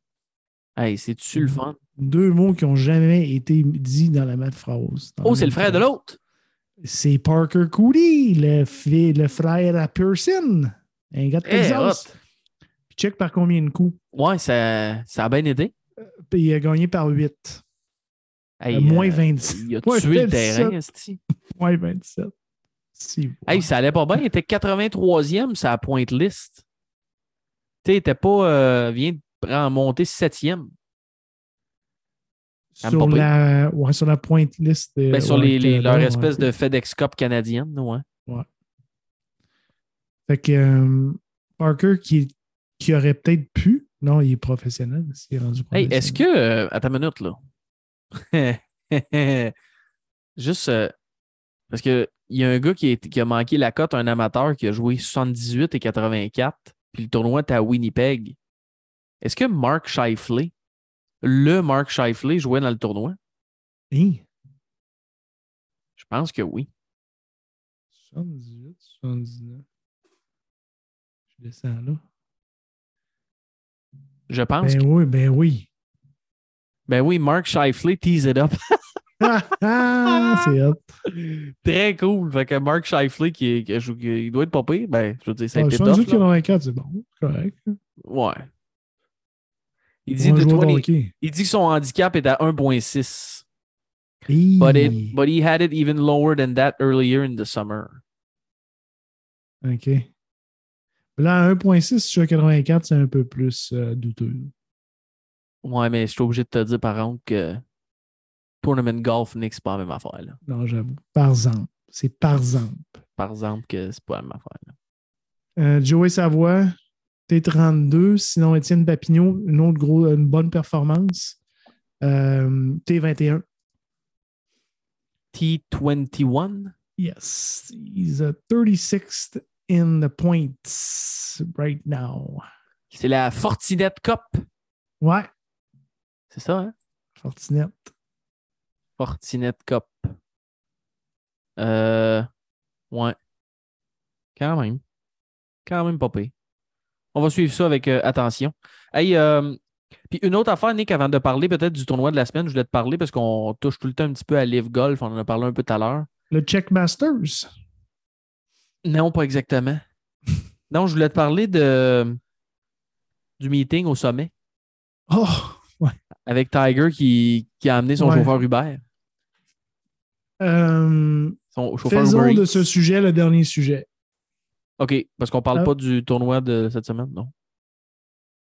Hey, c'est-tu le fun? Deux mots qui n'ont jamais été dits dans la même phrase. Oh, c'est le frère de l'autre. C'est Parker Cooley, le, frère à Pearson. Un gars de Eh, Texas. Check par combien de coups. Ouais, ça, ça a bien aidé. Puis il a gagné par 8. Hey, Euh, moins euh, 26. Il a Moins tué le 27. terrain, esti. (laughs) Moins 27. Si. Hey, ça allait pas bien. Il était 83e sur la pointe liste. Tu sais, il était pas. euh, vient de prendre- monter 7e. Ça me sur, la, ouais, sur la pointe liste. Ben, sur ouais, les, leur ouais. espèce de FedEx Cup canadienne, ouais. Fait que euh, Parker qui, qui aurait peut-être pu. Non, il est professionnel. Il est rendu Hey, professionnel. est-ce que. euh, attends une minute, là. (laughs) Juste. euh, parce que il y a un gars qui, est- qui a manqué la cote, un amateur qui a joué 78 et 84, puis le tournoi était à Winnipeg. Est-ce que Mark Scheifele, le Mark Scheifele, jouait dans le tournoi? Hein? Je pense que oui. 78, 79. Je descends là. Je pense Ben que. oui, ben oui. Ben oui, Mark Scheifele tease it up. (laughs) (laughs) C'est hot. Très cool. Fait que Mark Scheifele, qui, qui qui- il doit être pire. Ben, je veux dire, ça a Ah, été 78, tough. là. 84, c'est bon. Correct. Ouais. Il dit, de joueur de 20 hockey. il dit que son handicap est à 1.6. Hi. But, it, but he had it even lower than that earlier in the summer. OK. Là, à 1.6 sur 84, c'est un peu plus euh, douteux. Ouais, mais je suis obligé de te dire par contre que Tournament Golf Nick, c'est pas la même affaire. Là. Non, j'avoue. Par exemple. C'est par exemple. Par exemple, que c'est pas la même affaire. là. Euh, Joey Savoie, T32. Sinon, Étienne Papineau, une autre gros, une bonne performance. Euh, T21. T21. Yes. He's a 36th in the points right now. C'est la Fortinet Cup. Ouais. C'est ça, hein? Fortinet. Fortinet Cup. Euh, ouais. Quand même. Quand même pas pire. On va suivre ça avec euh, attention. Hey, euh, puis une autre affaire, Nick, avant de parler peut-être du tournoi de la semaine, je voulais te parler parce qu'on touche tout le temps un petit peu à Live Golf. On en a parlé un peu tout à l'heure. Le Checkmasters. Non, pas exactement. non, je voulais te parler de du meeting au sommet Oh! Ouais. avec Tiger qui, qui a amené son Ouais. chauffeur Uber. Euh, Son chauffeur faisons Uber de ce sujet le dernier sujet. OK, parce qu'on parle Euh, pas du tournoi de cette semaine, non?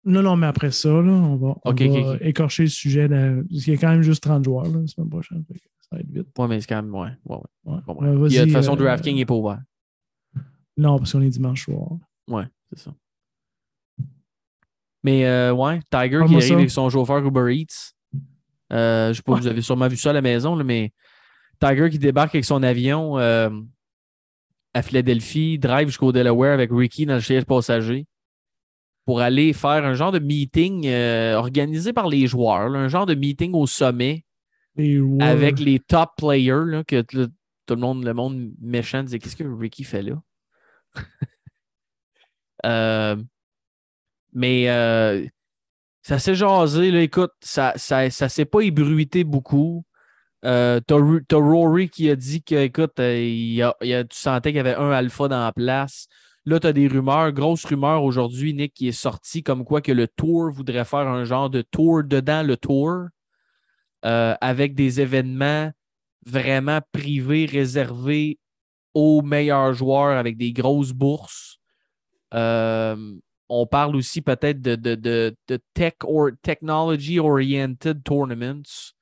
Non, non, mais après ça, là, on va, on va écorcher le sujet. de- parce qu'il y a quand même juste 30 joueurs la semaine prochaine. Ça va être vite. Ouais, mais c'est quand même. Ouais, ouais, ouais. Ouais. Bon, Euh, ouais. Puis, euh, de toute façon, euh, DraftKings n'est pas ouvert. Non, parce qu'on est dimanche soir. Ouais, c'est ça. Mais euh, ouais, Tiger qui arrive ça. avec son chauffeur Uber Eats. Euh, je sais pas, Ouais. vous avez sûrement vu ça à la maison, là, mais Tiger qui débarque avec son avion euh, à Philadelphie, drive jusqu'au Delaware avec Ricky dans le siège passager pour aller faire un genre de meeting euh, organisé par les joueurs, là, un genre de meeting au sommet avec les top players là, que tout le monde, le monde méchant disait Qu'est-ce que Ricky fait là? (laughs) Euh, mais euh, ça s'est jasé, là, écoute, ça, ça, ça s'est pas ébruité beaucoup. Euh, t'as, Rory qui a dit que, écoute, euh, a- tu sentais qu'il y avait un alpha dans la place. Là, tu as des rumeurs, grosses rumeurs aujourd'hui, Nick, qui est sorti comme quoi que le tour voudrait faire un genre de tour dedans le tour avec des événements vraiment privés, réservés aux meilleurs joueurs avec des grosses bourses. Euh, on parle aussi peut-être de, de, tech or technology-oriented tournaments.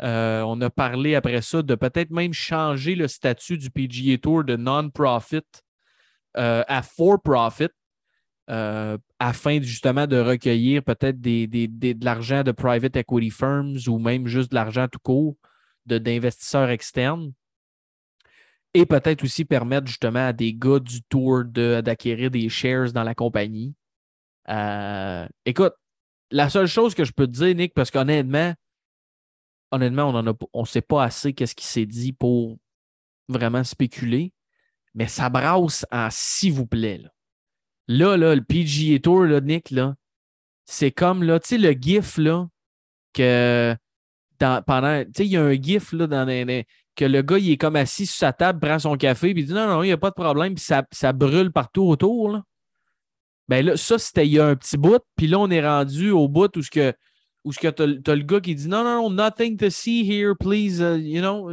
Euh, on a parlé après ça de peut-être même changer le statut du PGA Tour de non-profit euh, à for-profit afin justement de recueillir peut-être des, des, des, de l'argent de private equity firms ou même juste de l'argent tout court d'investisseurs externes. Et peut-être aussi permettre justement à des gars du tour d'acquérir des shares dans la compagnie. Euh, écoute, la seule chose que je peux te dire, Nick, parce qu'honnêtement, honnêtement, on ne on sait pas assez qu'est-ce qui s'est dit pour vraiment spéculer, mais ça brasse en s'il vous plaît. Là, là, le PGA Tour, là, Nick, là, c'est comme là, le GIF là, que dans, pendant. Tu sais, il y a un GIF là, dans que le gars il est comme assis sur sa table, prend son café, puis il dit non, non, il n'y a pas de problème, puis ça, ça brûle partout autour. Là. Ben là, ça, c'était il y a un petit bout, puis là, on est rendu au bout où ce que où ce que tu as, le gars qui dit non, non, non, nothing to see here, please, uh, you know,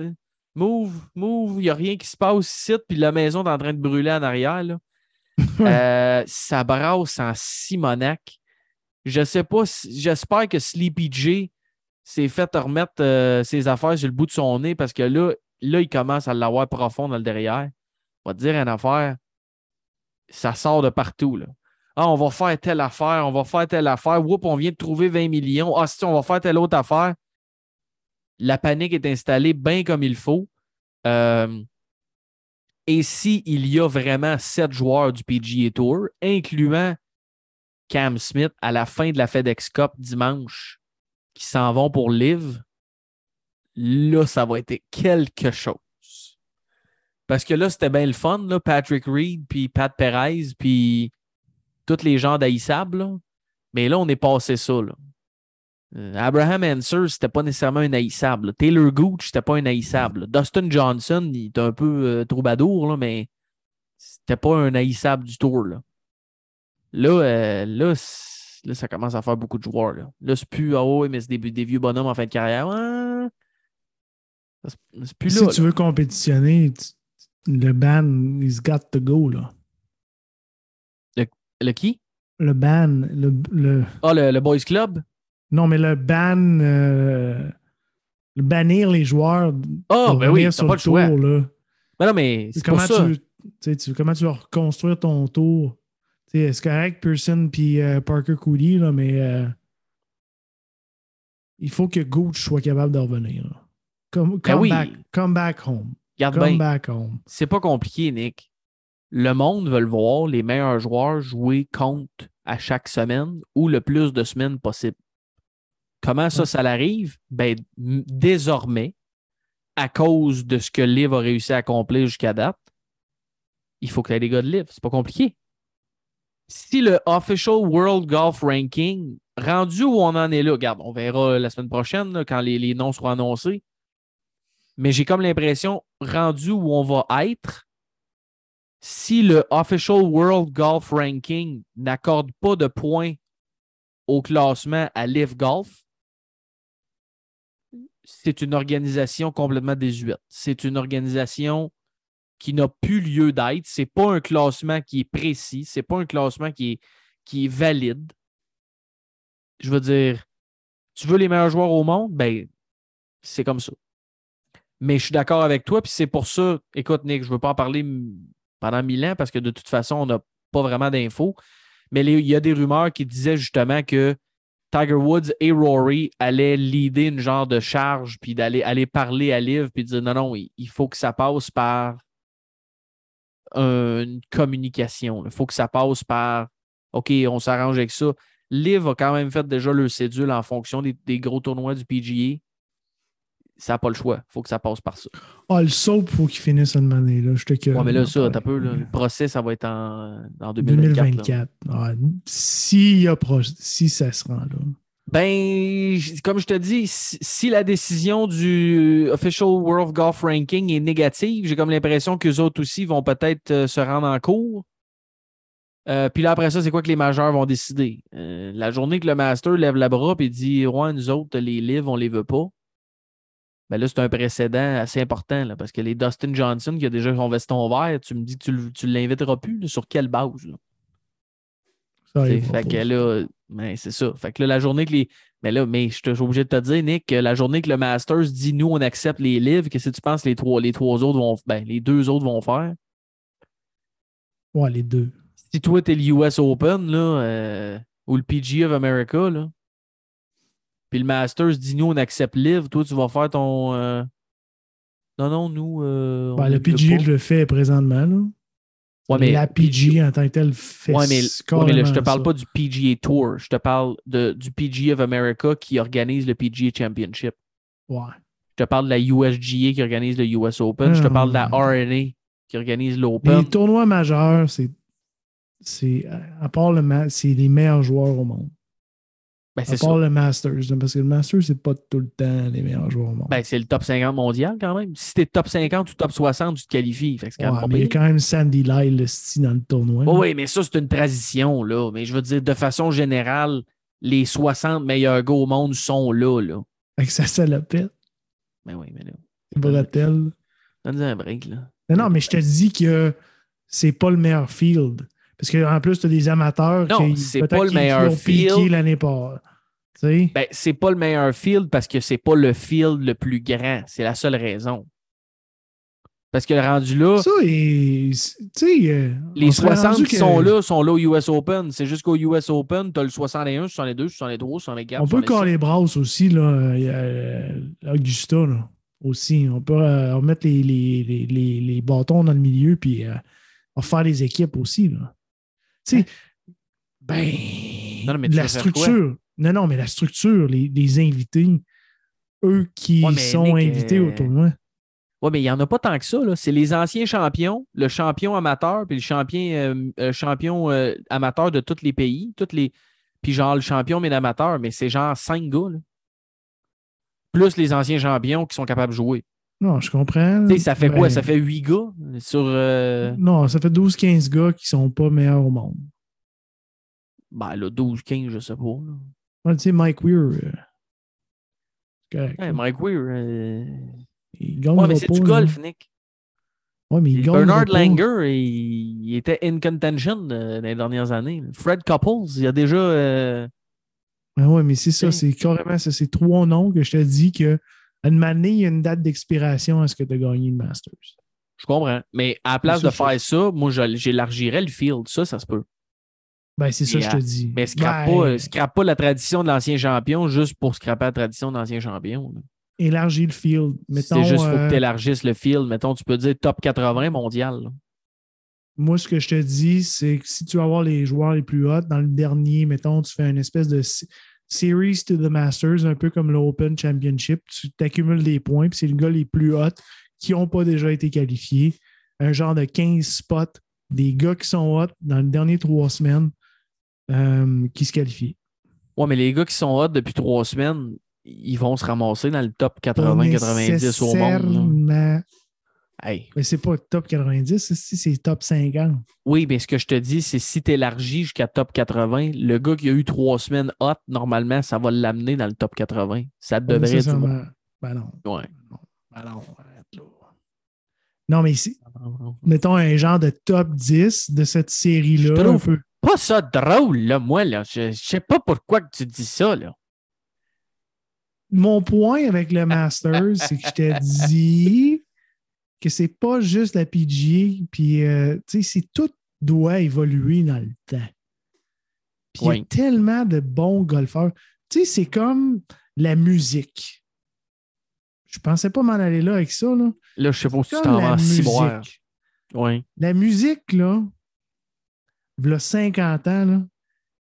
move, move, il n'y a rien qui se passe ici, puis la maison est en train de brûler en arrière. Là. (laughs) euh, ça brasse en Simonac. Je sais pas, j'espère que Sleepy J s'est fait remettre euh, ses affaires sur le bout de son nez parce que là, là il commence à l'avoir profond dans le derrière. On va dire une affaire, ça sort de partout. Ah, on va faire telle affaire, on va faire telle affaire. Oups, on vient de trouver 20 millions. Ah, si on va faire telle autre affaire. La panique est installée bien comme il faut. Euh, et s'il y a vraiment sept joueurs du PGA Tour, incluant Cam Smith à la fin de la FedEx Cup dimanche, qui s'en vont pour Live, là, ça va être quelque chose. Parce que là, c'était bien le fun, Patrick Reed, puis Pat Perez, puis tous les gens d'haïssables. Mais là, on est passé ça. Là. Euh, Abraham Answer, c'était pas nécessairement un haïssable. Taylor Gooch, c'était pas un haïssable. Dustin Johnson, il était un peu euh, troubadour, là, mais c'était pas un haïssable du tour. Là, là, euh, là, ça commence à faire beaucoup de joueurs. Là, là c'est plus, ah oh, mais c'est des, des, vieux bonhommes en fin de carrière. c'est plus si tu veux compétitionner, le ban, he's got to go. Là. Le qui? Le ban. Le, le... Ah, le, Boys Club? Non, mais le ban. Euh, le bannir les joueurs. oh, ben oui, c'est pas le choix. là. Ben non, mais c'est comment ça. Tu, tu, comment tu vas reconstruire ton tour? C'est correct, Pearson puis euh, Parker Cooley, là, mais euh, il faut que Gooch soit capable de revenir. Come, ben oui. back, come back home. Come back home. C'est pas compliqué, Nick le monde veut voir les meilleurs joueurs jouer contre à chaque semaine ou le plus de semaines possible. Comment ça, ça l'arrive? Ben, désormais, à cause de ce que Liv a réussi à accomplir jusqu'à date, il faut que des gars de Liv. C'est pas compliqué. Si le Official World Golf Ranking, rendu où on en est là, regarde, on verra la semaine prochaine quand les, les noms seront annoncés, mais j'ai comme l'impression, rendu où on va être, si le Official World Golf Ranking n'accorde pas de points au classement à Live Golf, c'est une organisation complètement désuète. C'est une organisation qui n'a plus lieu d'être. Ce n'est pas un classement qui est précis. Ce n'est pas un classement qui est, qui est valide. Je veux dire, tu veux les meilleurs joueurs au monde? Ben, c'est comme ça. Mais je suis d'accord avec toi, puis c'est pour ça, écoute, Nick, je ne veux pas en parler pendant mille ans parce que de toute façon, on n'a pas vraiment d'infos. Mais il y a des rumeurs qui disaient justement que Tiger Woods et Rory allaient leader une genre de charge, puis d'aller aller parler à Liv, puis dire non, non, il faut que ça passe par une communication. Il faut que ça passe par OK, on s'arrange avec ça. Liv a quand même fait déjà le cédule en fonction des, des gros tournois du PGA ça n'a pas le choix. Il faut que ça passe par ça. Ah, le soap, il faut qu'il finisse une année. Là. Je te Ouais, mais là, ça, t'as peu. le procès, ça va être en, en 2024. 2024. si, y a si ça se rend là. Ben, comme je te dis, si, la décision du Official World Golf Ranking est négative, j'ai comme l'impression qu'eux autres aussi vont peut-être euh, se rendre en cours. Euh, puis là, après ça, c'est quoi que les majeurs vont décider? Euh, la journée que le master lève la bras et dit Ouais, nous autres, les livres, on les veut pas. Ben là, c'est un précédent assez important là, parce que les Dustin Johnson qui a déjà son veston vert, tu me dis que tu, tu l'inviteras plus. sur quelle base? Ça, fait que là, ben, c'est ça. Fait que là, la journée que les. Mais là, mais je suis obligé de te dire, Nick, que la journée que le Masters dit nous, on accepte les livres, qu'est-ce que tu penses les trois, les trois autres vont. Ben, les deux autres vont faire? Ouais, les deux. Si toi, t'es le US Open, là, euh, ou le PGA of America, là, puis le Masters dit nous, on accepte livre, toi, tu vas faire ton. euh, Non, non, nous. euh, Ben, le PG le fait présentement. Là. Ouais, mais- la PG en tant que tel fait Ouais, mais, ouais, mais là, je te parle pas du PGA Tour. Je te parle de, du PGA of America qui organise le PGA Championship. Ouais. Je te parle de la USGA qui organise le US Open. Je te Ah, parle de la ouais. RNA qui organise l'Open. Les tournois majeurs, c'est. c'est à part le c'est les meilleurs joueurs au monde. Ben, À c'est part ça. le Masters. Parce que le Masters, c'est pas tout le temps les meilleurs joueurs au monde. Ben, c'est le top 50 mondial quand même. Si t'es top 50 ou top 60, tu te qualifies. Fait que Ouais, mais il y a quand même Sandy Lyle le style dans le tournoi. Oh oui, mais ça, c'est une transition, là. Mais je veux dire, de façon générale, les 60 meilleurs gars au monde sont là, là. Que ça salopette. Ben oui, mais là, Bretelle. donne un break, là. Non, non, mais je te dis que c'est pas le meilleur field. Parce qu'en plus, tu as des amateurs Non, qui c'est pas le meilleur field. l'année passée. Ben, c'est pas le meilleur field parce que c'est pas le field le plus grand. C'est la seule raison. Parce que rendu là, Ça, et, tu sais. euh, les on serait 60 rendu qui que sont là sont là au US Open. C'est juste qu'au US Open, tu as le 61, 62, 63, 64. On peut 66. caler les brasses aussi, là. A, euh, Augusta, là. Aussi. On peut euh, remettre les, les, les, les, bâtons dans le milieu, puis euh, on va faire les équipes aussi, là. Tu sais, ben. Non, mais la structure. Non, non, mais la structure, les, les invités, eux qui Ouais, sont Nick, invités au euh, tournoi. Oui, mais il n'y en a pas tant que ça. C'est les anciens champions, le champion amateur, puis le champion, euh, euh, champion euh, amateur de tous les pays, toutes les. Puis genre le champion mais amateur, mais c'est genre cinq gars. là. Plus les anciens champions qui sont capables de jouer. Non, je comprends. Tu sais, ça fait quoi? Ça fait huit gars sur. euh, Non, ça fait 12-15 gars qui sont pas meilleurs au monde. Ben là, 12, 15, je sais pas. Ouais, tu sais, Mike Weir. euh, correct. Ouais, Mike Weir. euh, Il Ouais, mais c'est du golf, Nick? Ouais, mais il Bernard. Langer, il, il était in contention euh, dans les dernières années. Fred Couples, il y a déjà. euh, Ben ouais, mais c'est ça, c'est carrément ça. C'est trois noms que je te dis que une année, il y a une date d'expiration à ce que tu as gagné le Masters. Je comprends. Mais à la place de faire ça, moi, j'élargirais le field. Ça, ça se peut. Ben, c'est ça, je te dis. Mais scrape, Ben, pas, scrape pas la tradition de l'ancien champion juste pour scraper la tradition de l'ancien champion. là. Élargir le field. C'est juste qu'il faut euh, que tu élargisses le field. Mettons, tu peux dire top 80 mondial. là. Moi, ce que je te dis, c'est que si tu veux avoir les joueurs les plus hauts, dans le dernier, mettons, tu fais une espèce de series to the Masters, un peu comme l'Open Championship. Tu t'accumules des points, puis c'est le gars les plus hauts qui n'ont pas déjà été qualifiés. Un genre de 15 spots, des gars qui sont hauts dans les dernières trois semaines euh, qui se qualifient. Ouais, mais les gars qui sont hot depuis trois semaines, ils vont se ramasser dans le top Pas 80-90 au monde. là. Hey. Mais c'est pas top 90, c'est- top 50. Oui, mais ce que je te dis, c'est si tu élargis jusqu'à top 80, le gars qui a eu trois semaines hot, normalement, ça va l'amener dans le top 80. Ça devrait nécessairement. Ben non. Ouais. Ben non, arrête là. Non, mais c'est- mettons un genre de top 10 de cette Je série-là. un trouve peu. Pas ça drôle, là, moi, là. Je, je sais pas pourquoi que tu dis ça, là. Mon point avec le (laughs) Masters, c'est que je t'ai dit que c'est pas juste la PGA, puis euh, tu sais, c'est tout doit évoluer dans le temps. Puis il y a tellement de bons golfeurs. Tu sais, c'est comme la musique. Je pensais pas m'en aller là avec ça, là. Là, je sais pas si tu t'en vas musique. Oui. La musique, là, il y a 50 ans, là,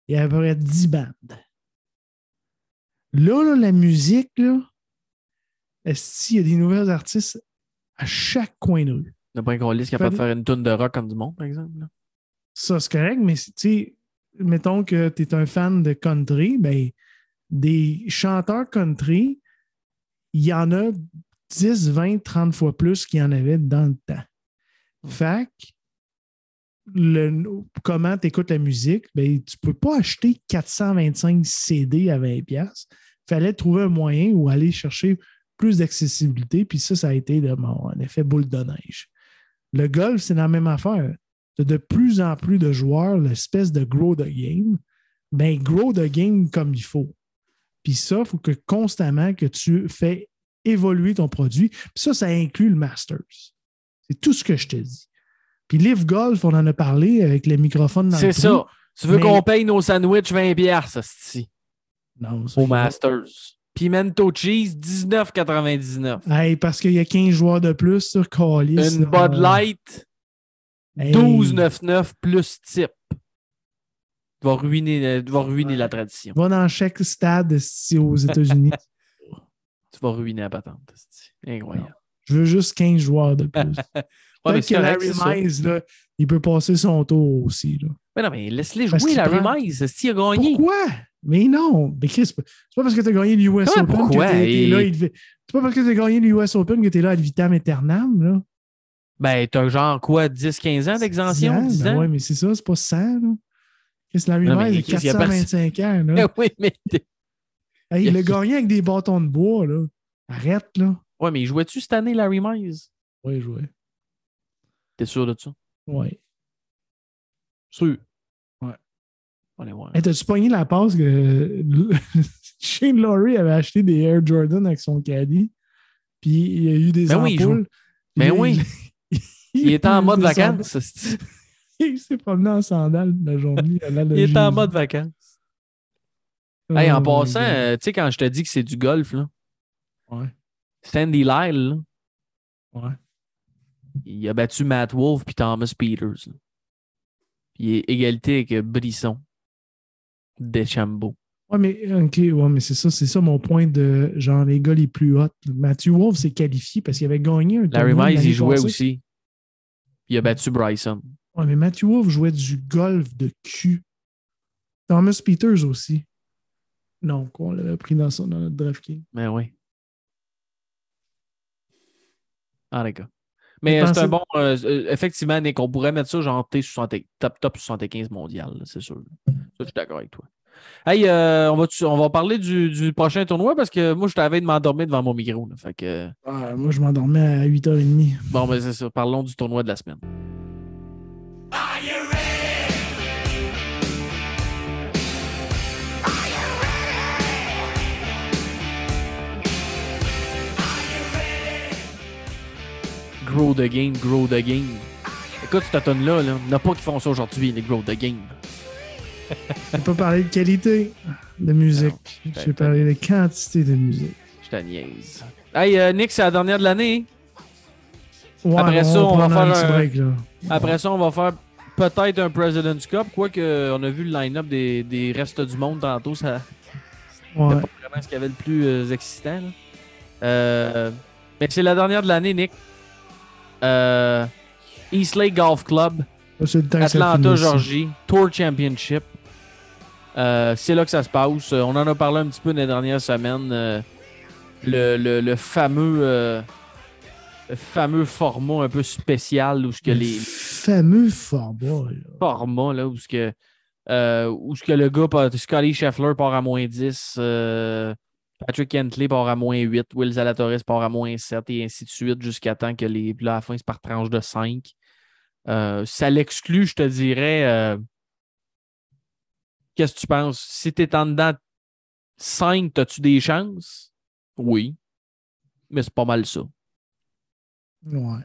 il y avait à peu près 10 bandes. Là, là, la musique, là, est-ce qu'il y a des nouveaux artistes à chaque coin de rue? Le point qu'on liste capable de faire une tonne de rock comme du monde, par exemple. là. Ça, c'est correct, mais tu sais, mettons que tu es un fan de country, ben, des chanteurs country, il y en a 10, 20, 30 fois plus qu'il y en avait dans le temps. Fait que le, comment tu écoutes la musique, ben, tu ne peux pas acheter 425 CD à 20$. Il fallait trouver un moyen ou aller chercher plus d'accessibilité. Puis ça, ça a été de, bon, un effet boule de neige. Le golf, c'est la même affaire. Tu as de plus en plus de joueurs, l'espèce de grow the game. Ben, grow the game comme il faut. Puis ça, il faut que constamment que tu fais évoluer ton produit. Puis ça, ça inclut le Masters. C'est tout ce que je te dis. Puis Live Golf, on en a parlé avec les microphones dans le C'est ça. Tu veux Mais- qu'on paye nos sandwichs 20$, ça, c'est Non, ça au Masters. Pimento cheese, 19,99$. Hey, parce qu'il y a 15 joueurs de plus sur Callis. Une Bud Light, Hey. 12,99$ plus type. Tu vas ruiner, tu vas ruiner la tradition. Va dans chaque stade aux États-Unis. (laughs) Tu vas ruiner la patente. c'est Incroyable. Je veux juste 15 joueurs de plus. (laughs) Ouais, mais que Larry. Mize, là, il peut passer son tour aussi. Là. Mais non, mais laisse-les jouer, Larry prend- Mize. C'est-tu, il a gagné. Pourquoi? Mais non. Mais Chris, c'est pas parce que tu as gagné l'US Open pourquoi? que t'es- t'es Et- là. devait- C'est pas parce que tu as gagné l'US Open que tu es là à vitam aeternam. Là. Ben, t'as genre quoi, 10-15 ans d'exemption? 10 Ben ans? ouais, mais c'est ça, c'est pas 100. Là. Chris, Larry Non, Mize, il a Chris, il y a personne- 425 ans. Là. Ben (laughs) oui, mais. Hey, il a gagné avec des bâtons de bois. Là. Arrête, là. Ouais, mais il jouait-tu cette année, Larry Mize? Oui, jouer. T'es sûr de ça? Ouais. Sûr. Ouais. Aller voir. Hey, T'as-tu pogné la passe que (laughs) Shane Laurie avait acheté des Air Jordan avec son caddie? Puis il y a eu des Ben oui, il joue. ampoules. Ben Puis oui. (laughs) il- Il était en mode il vacances. (laughs) Il s'est promené en sandales la journée. Il était en mode vacances. Hey, en Oh my passant, euh, tu sais, quand je te dis que c'est du golf, là, Ouais. Sandy Lyle, Ouais. il a battu Matt Wolf puis Thomas Peters. là. Il est égalité avec Brisson. Deschambault. Ouais, mais, ok, ouais, mais c'est ça, c'est ça mon point de genre les gars les plus hot. Matthew Wolf s'est qualifié parce qu'il avait gagné un Larry Mize, il jouait passée. aussi. Il a battu Bryson. Ouais, mais Matthew Wolf jouait du golf de cul. Thomas Peters aussi. Non, quoi, on l'avait pris dans, son, dans notre draft king. Mais oui. Ah, d'accord. Mais c'est un bon. euh, euh, effectivement, Nick, on pourrait mettre ça genre T60 top, top 75 mondial, c'est sûr. Ça, je suis d'accord avec toi. Hey, euh, on, va, on va parler du, du prochain tournoi parce que moi, je t'avais de m'endormir devant mon micro. là. fait que, Ah, moi, je m'endormais à 8h30. bon, ben c'est ça. Parlons du tournoi de la semaine. Grow the game, grow the game. Écoute, cette tonne-là, là, il n'y en a pas qui font ça aujourd'hui, les grow the game. On peut parler de qualité de musique. Non, J'ai parlé de quantité de musique. Je te niaise. Hey, euh, Nick, c'est la dernière de l'année. Ouais, Après ça, on va faire un- break, là. Après ça, on va faire peut-être un President's Cup, quoique on a vu le line-up des, des restes du monde tantôt, ça Ouais. c'était pas vraiment ce qu'il y avait le plus euh, excitant. là. Euh, mais c'est la dernière de l'année, Nick. Euh, East Lake Golf Club, Atlanta. Georgie, Tour Championship. Euh, c'est là que ça se passe. Euh, On en a parlé un petit peu dans les dernières semaines. Euh, le, le- le fameux, euh, le fameux format un peu spécial où ce que Le les, fameux format, là. format là, où ce que, où ce que le gars, Scotty Scheffler part à moins 10, euh, Patrick Kentley part à moins 8, Will Zalatoris part à moins 7 et ainsi de suite jusqu'à temps que les, puis là, à la fin, c'est par tranche de 5. Euh, ça l'exclut, je te dirais. euh, Qu'est-ce que tu penses? Si tu es en dedans 5, as-tu des chances? Oui. Mais c'est pas mal ça. Ouais.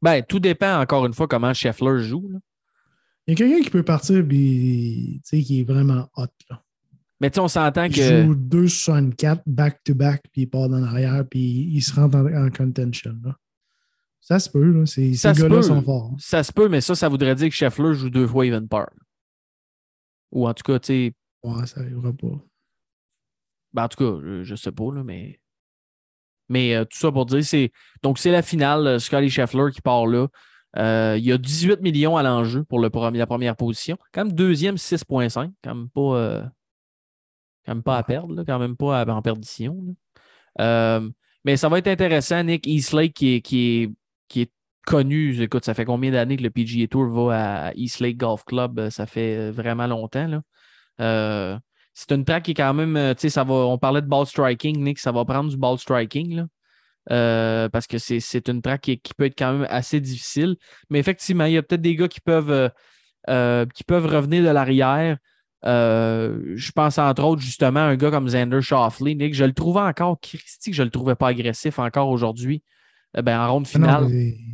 Ben, tout dépend encore une fois comment Scheffler joue. là. Il y a quelqu'un qui peut partir, sais, qui est vraiment hot, là. Mais tu sais, on s'entend Il que. joue 2,64 back-to-back, puis il part dans l'arrière, puis il se rentre en, en contention, là. Ça se peut, là. Ces, gars-là peut. sont forts. Ça se peut, mais ça, ça voudrait dire que Scheffler joue deux fois even par. Ou en tout cas, tu sais, Ouais, ça arrivera pas. ben, en tout cas, je, je sais pas, là, mais. Mais euh, tout ça pour dire, c'est. Donc, c'est la finale. euh, Scotty Scheffler qui part là. Euh, il y a 18 millions à l'enjeu pour le la première position. Quand même deuxième, 6,5. Quand même pas. euh, quand même pas à perdre, là, quand même pas à- en perdition. là. Euh, mais ça va être intéressant, Nick Eastlake qui est, qui est, qui est connu. Écoute, ça fait combien d'années que le PGA Tour va à East Lake Golf Club? Ça fait vraiment longtemps. Là. Euh, c'est une track qui est quand même, euh, tu sais, ça va, on parlait de ball striking, Nick, ça va prendre du ball striking, là. Euh, parce que c'est une track qui, peut être quand même assez difficile. Mais effectivement, il y a peut-être des gars qui peuvent, qui peuvent revenir de l'arrière. Je pense entre autres justement à un gars comme Xander Shoffley. Nick, je le trouvais encore, Christy, je le trouvais pas agressif encore aujourd'hui. Eh ben, en ronde ah finale.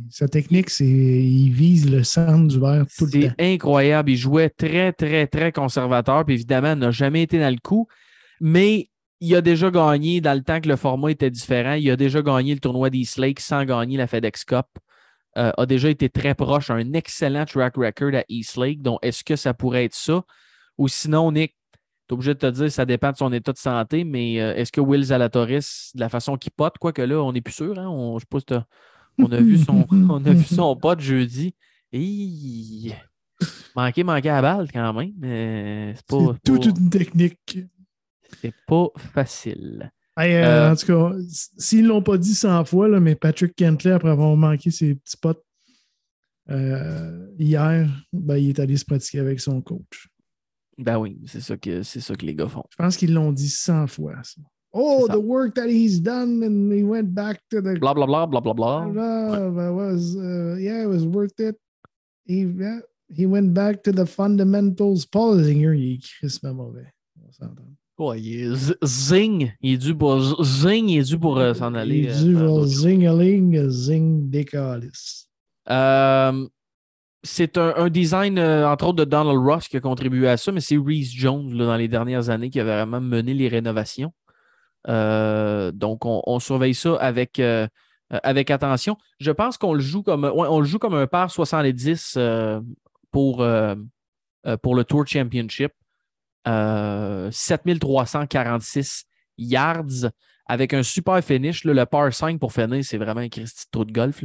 sa technique, c'est il vise le centre du verre tout le temps. C'est incroyable. Il jouait très, très, très conservateur. Puis évidemment, n'a jamais été dans le coup. Mais il a déjà gagné dans le temps que le format était différent. Il a déjà gagné le tournoi d'East Lake sans gagner la FedEx Cup. Euh, a déjà été très proche, un excellent track record à East Lake. Donc, est-ce que ça pourrait être ça? Ou sinon, Nick, tu es obligé de te dire, ça dépend de son état de santé, mais euh, est-ce que Will Zalatoris, de la façon qu'il pote, quoique là, on n'est plus sûr, hein? on, je sais pas on a vu son, (laughs) on a vu son pote jeudi. Et manqué, manqué à balle quand même. C'est pas. toute une technique. C'est pas facile. Euh, euh, en tout cas, s'ils ne l'ont pas dit 100 fois, là, mais Patrick Kentley, après avoir manqué ses petits potes hier, ben, il est allé se pratiquer avec son coach. Ben oui, c'est ça, que, c'est ça que les gars font. Je pense qu'ils l'ont dit 100 fois. Ça. Oh, the work that he's done, and he went back to the. Blah, blah, blah, blah, blah, blah. blah was, uh, yeah, it was worth it. He, yeah, he went back to the fundamentals. Paul Zinger, il est crissement mauvais. On s'entend. Ouais, il est zing. Il est dû pour zing, il est dû pour euh, s'en aller. Il est dû pour euh, zingaling, zing décalis. Euh, c'est un, design, euh, entre autres, de Donald Ross qui a contribué à ça, mais c'est Reese Jones dans les dernières années qui a vraiment mené les rénovations. Euh, donc, on, surveille ça avec, euh, avec attention. Je pense qu'on le joue comme on joue comme un par 70 pour, le Tour Championship. 7346 yards avec un super finish. le par 5 pour finir, c'est vraiment un Christy de de golf.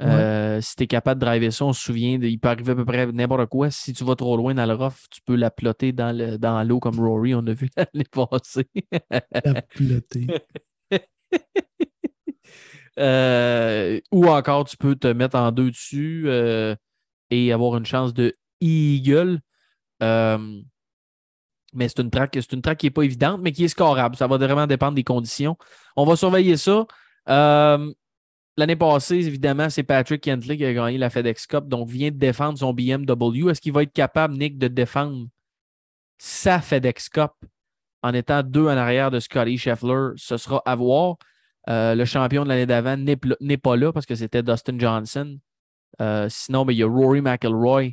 Euh, si tu es capable de driver ça, on se souvient, il peut arriver à peu près n'importe quoi. Si tu vas trop loin dans le rough, tu peux la plotter dans, le, dans l'eau comme Rory, on a vu (laughs) l'année passée. la plotter. (laughs) Euh, ou encore, tu peux te mettre en deux dessus euh, et avoir une chance de eagle. mais c'est une track, c'est une track qui n'est pas évidente, mais qui est scorable. Ça va vraiment dépendre des conditions. On va surveiller ça. L'année passée, évidemment, c'est Patrick Kentley qui a gagné la FedEx Cup, donc vient de défendre son BMW. Est-ce qu'il va être capable, Nick, de défendre sa FedEx Cup en étant deux en arrière de Scotty Scheffler? Ce sera à voir. Euh, le champion de l'année d'avant n'est pas là parce que c'était Dustin Johnson. Euh, sinon, il y a Rory McIlroy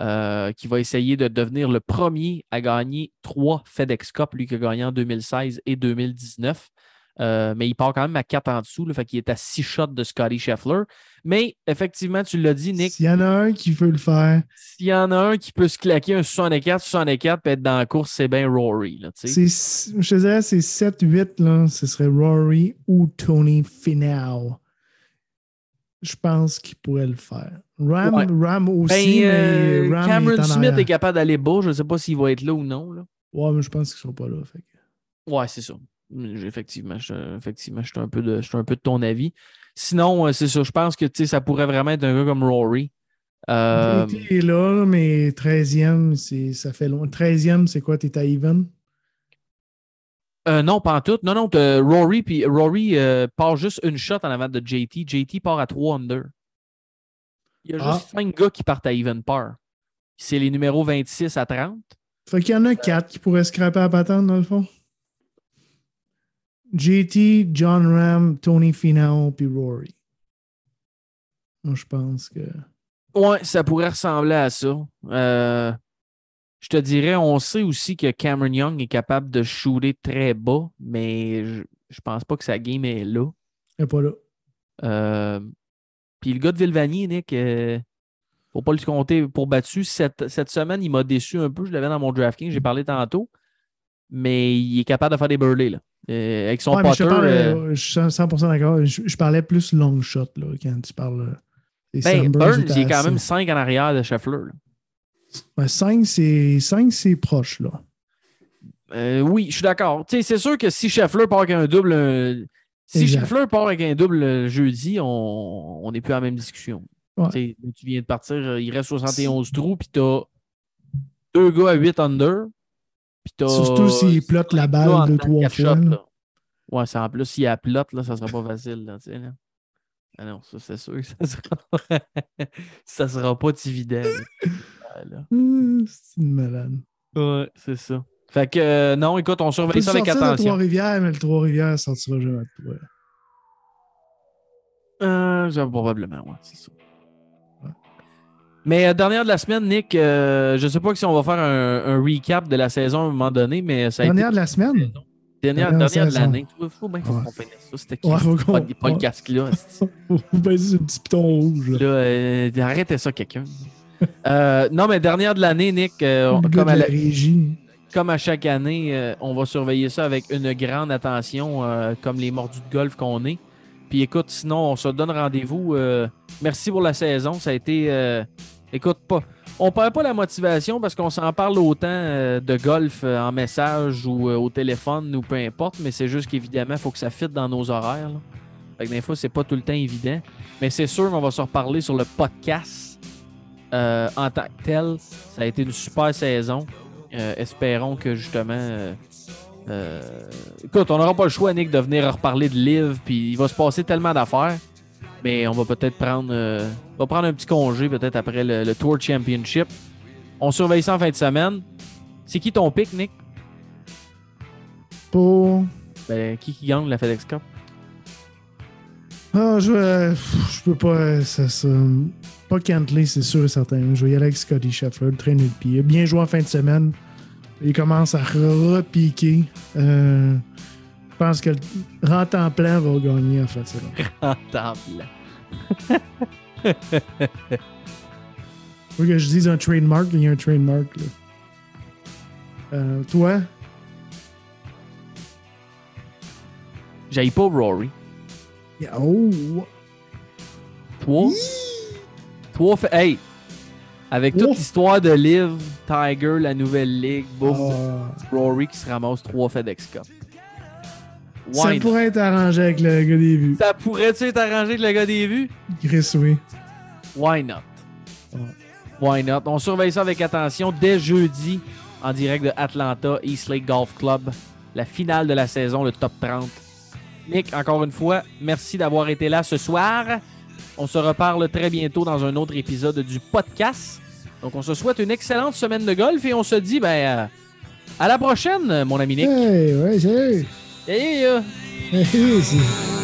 euh, qui va essayer de devenir le premier à gagner trois FedEx Cup, lui qui a gagné en 2016 et 2019. Euh, mais il part quand même à 4 en dessous, le fait qu'il est à 6 shots de Scotty Scheffler. Mais effectivement, tu l'as dit, Nick. S'il y en a un qui veut le faire. S'il y en a un qui peut se claquer un 64, 64 et être dans la course, c'est bien Rory. Là, je te dirais, c'est 7-8, ce serait Rory ou Tony Finau. Je pense qu'il pourrait le faire. Ram, Ram aussi, ben, mais euh, Cameron Smith est capable d'aller bas. Je ne sais pas s'il va être là ou non. Là. Ouais, mais je pense qu'ils ne seront pas là. Fait Ouais, c'est ça. Effectivement, je, effectivement, je suis un peu de, je un peu de ton avis. Sinon, euh, c'est ça. Je pense que ça pourrait vraiment être un gars comme Rory. Euh... est là, mais 13e, ça fait long. 13e, c'est quoi? T'es à even? Euh, non, pas en tout. Non, non, Rory, puis Rory euh, part juste une shot en avant de JT. JT part à 3 under. Il y a juste 5 ah. gars qui partent à even par. C'est les numéros 26 à 30. Fait qu'il y en a 4 qui pourraient scraper à patente, dans le fond. JT, John Ram, Tony Finau puis Rory. Moi, je pense que. Ouais, ça pourrait ressembler à ça. Euh, je te dirais, on sait aussi que Cameron Young est capable de shooter très bas, mais je, je pense pas que sa game est là. Elle n'est pas là. Euh, puis le gars de Vilvani, Nick, euh, faut pas le compter pour battu. Cette, cette semaine, il m'a déçu un peu. Je l'avais dans mon DraftKings, j'ai parlé tantôt. Mais il est capable de faire des burley, là. Euh, avec son ouais, je, euh, je, suis 100% d'accord. Je, parlais plus long shot là, quand tu parles. Euh, ben, Burns, il est quand même 5 en arrière de Scheffler. 5, c'est proche. là. oui, je suis d'accord. C'est sûr que si Scheffler part avec un double, Si. Scheffler part avec un double euh, jeudi, on n'est plus à la même discussion. Ouais. Tu Tu viens de partir, euh, il reste 71 trous, puis t'as deux gars à 8 under. Surtout s'il plotte la balle deux, trois fois. Ouais, c'est en plus, s'il a plot, là, ça sera pas facile. Là, tu sais, là. Ah non, ça c'est sûr que ça (laughs) sera, ça sera pas. Hum, C'est une malade. Ouais, c'est ça. Fait que euh, non, écoute, on On surveille ça avec attention. Trois-Rivières, mais le Trois-Rivières sortira jamais de toi. Euh, probablement, ouais, c'est ça. Mais euh, dernière de la semaine, Nick, euh, je sais pas si on va faire un, un recap de la saison à un moment donné, mais ça a Dernière été de la semaine? dernière, dernière dernière de l'année. Il faut bien qu'on finisse ça. C'était qui? Ouais, faut ce qu'on- pod- podcast-là. (laughs) esti. Vous baissez sur le petit piton rouge. Là. Là, euh, arrêtez ça, quelqu'un. Non, mais dernière de l'année, Nick, Le comme, à la régie. comme à chaque année, on va surveiller ça avec une grande attention, comme les mordus de golf qu'on est. Puis écoute, sinon, on se donne rendez-vous. merci pour la saison. Ça a été. Écoute, pas. On perd pas la motivation parce qu'on s'en parle autant euh, de golf euh, en message ou euh, au téléphone ou peu importe, mais c'est juste qu'évidemment, il faut que ça fitte dans nos horaires. là. Fait que des fois, c'est pas tout le temps évident. Mais c'est sûr qu'on va se reparler sur le podcast en tant que tel. Ça a été une super saison. Espérons que justement. écoute, on n'aura pas le choix, Nick, de venir reparler de Live, puis il va se passer tellement d'affaires. Mais on va peut-être prendre, euh, on va prendre un petit congé peut-être après le, le Tour Championship. On surveille ça en fin de semaine. C'est qui ton pic, Nick? Pour. Ben, qui qui gagne la FedEx Cup? Ah, je, vais- je peux pas. Ça, ça- pas Cantley, c'est sûr et certain. Je vais y aller avec Scotty Scheffler, le traîner de pied. Il a bien joué en fin de semaine. Il commence à repiquer. Euh, je pense que le rentre en plein va gagner en fait. là. Attends, là. Faut que je dise un trademark, il y a un trademark. Là. Euh, toi, J'aille pas Rory. Yeah, oh, Trois. Trois fait. Hey! Avec toute l'histoire de Liv, Tiger, la nouvelle ligue, boum, ah, Rory qui se ramasse trois FedEx Cup. Ça pourrait être arrangé avec le gars des vues. Ça pourrait-tu être arrangé avec le gars des vues? Chris, oui. Why not? Ouais. Why not? On surveille ça avec attention dès jeudi en direct de Atlanta East Lake Golf Club. La finale de la saison, le top 30. Nick, encore une fois, merci d'avoir été là ce soir. On se reparle très bientôt dans un autre épisode du podcast. Donc, on se souhaite une excellente semaine de golf et on se dit, ben, euh, à la prochaine, mon ami Nick. Hey, ouais, salut. Hey, euh, Hey, c'est-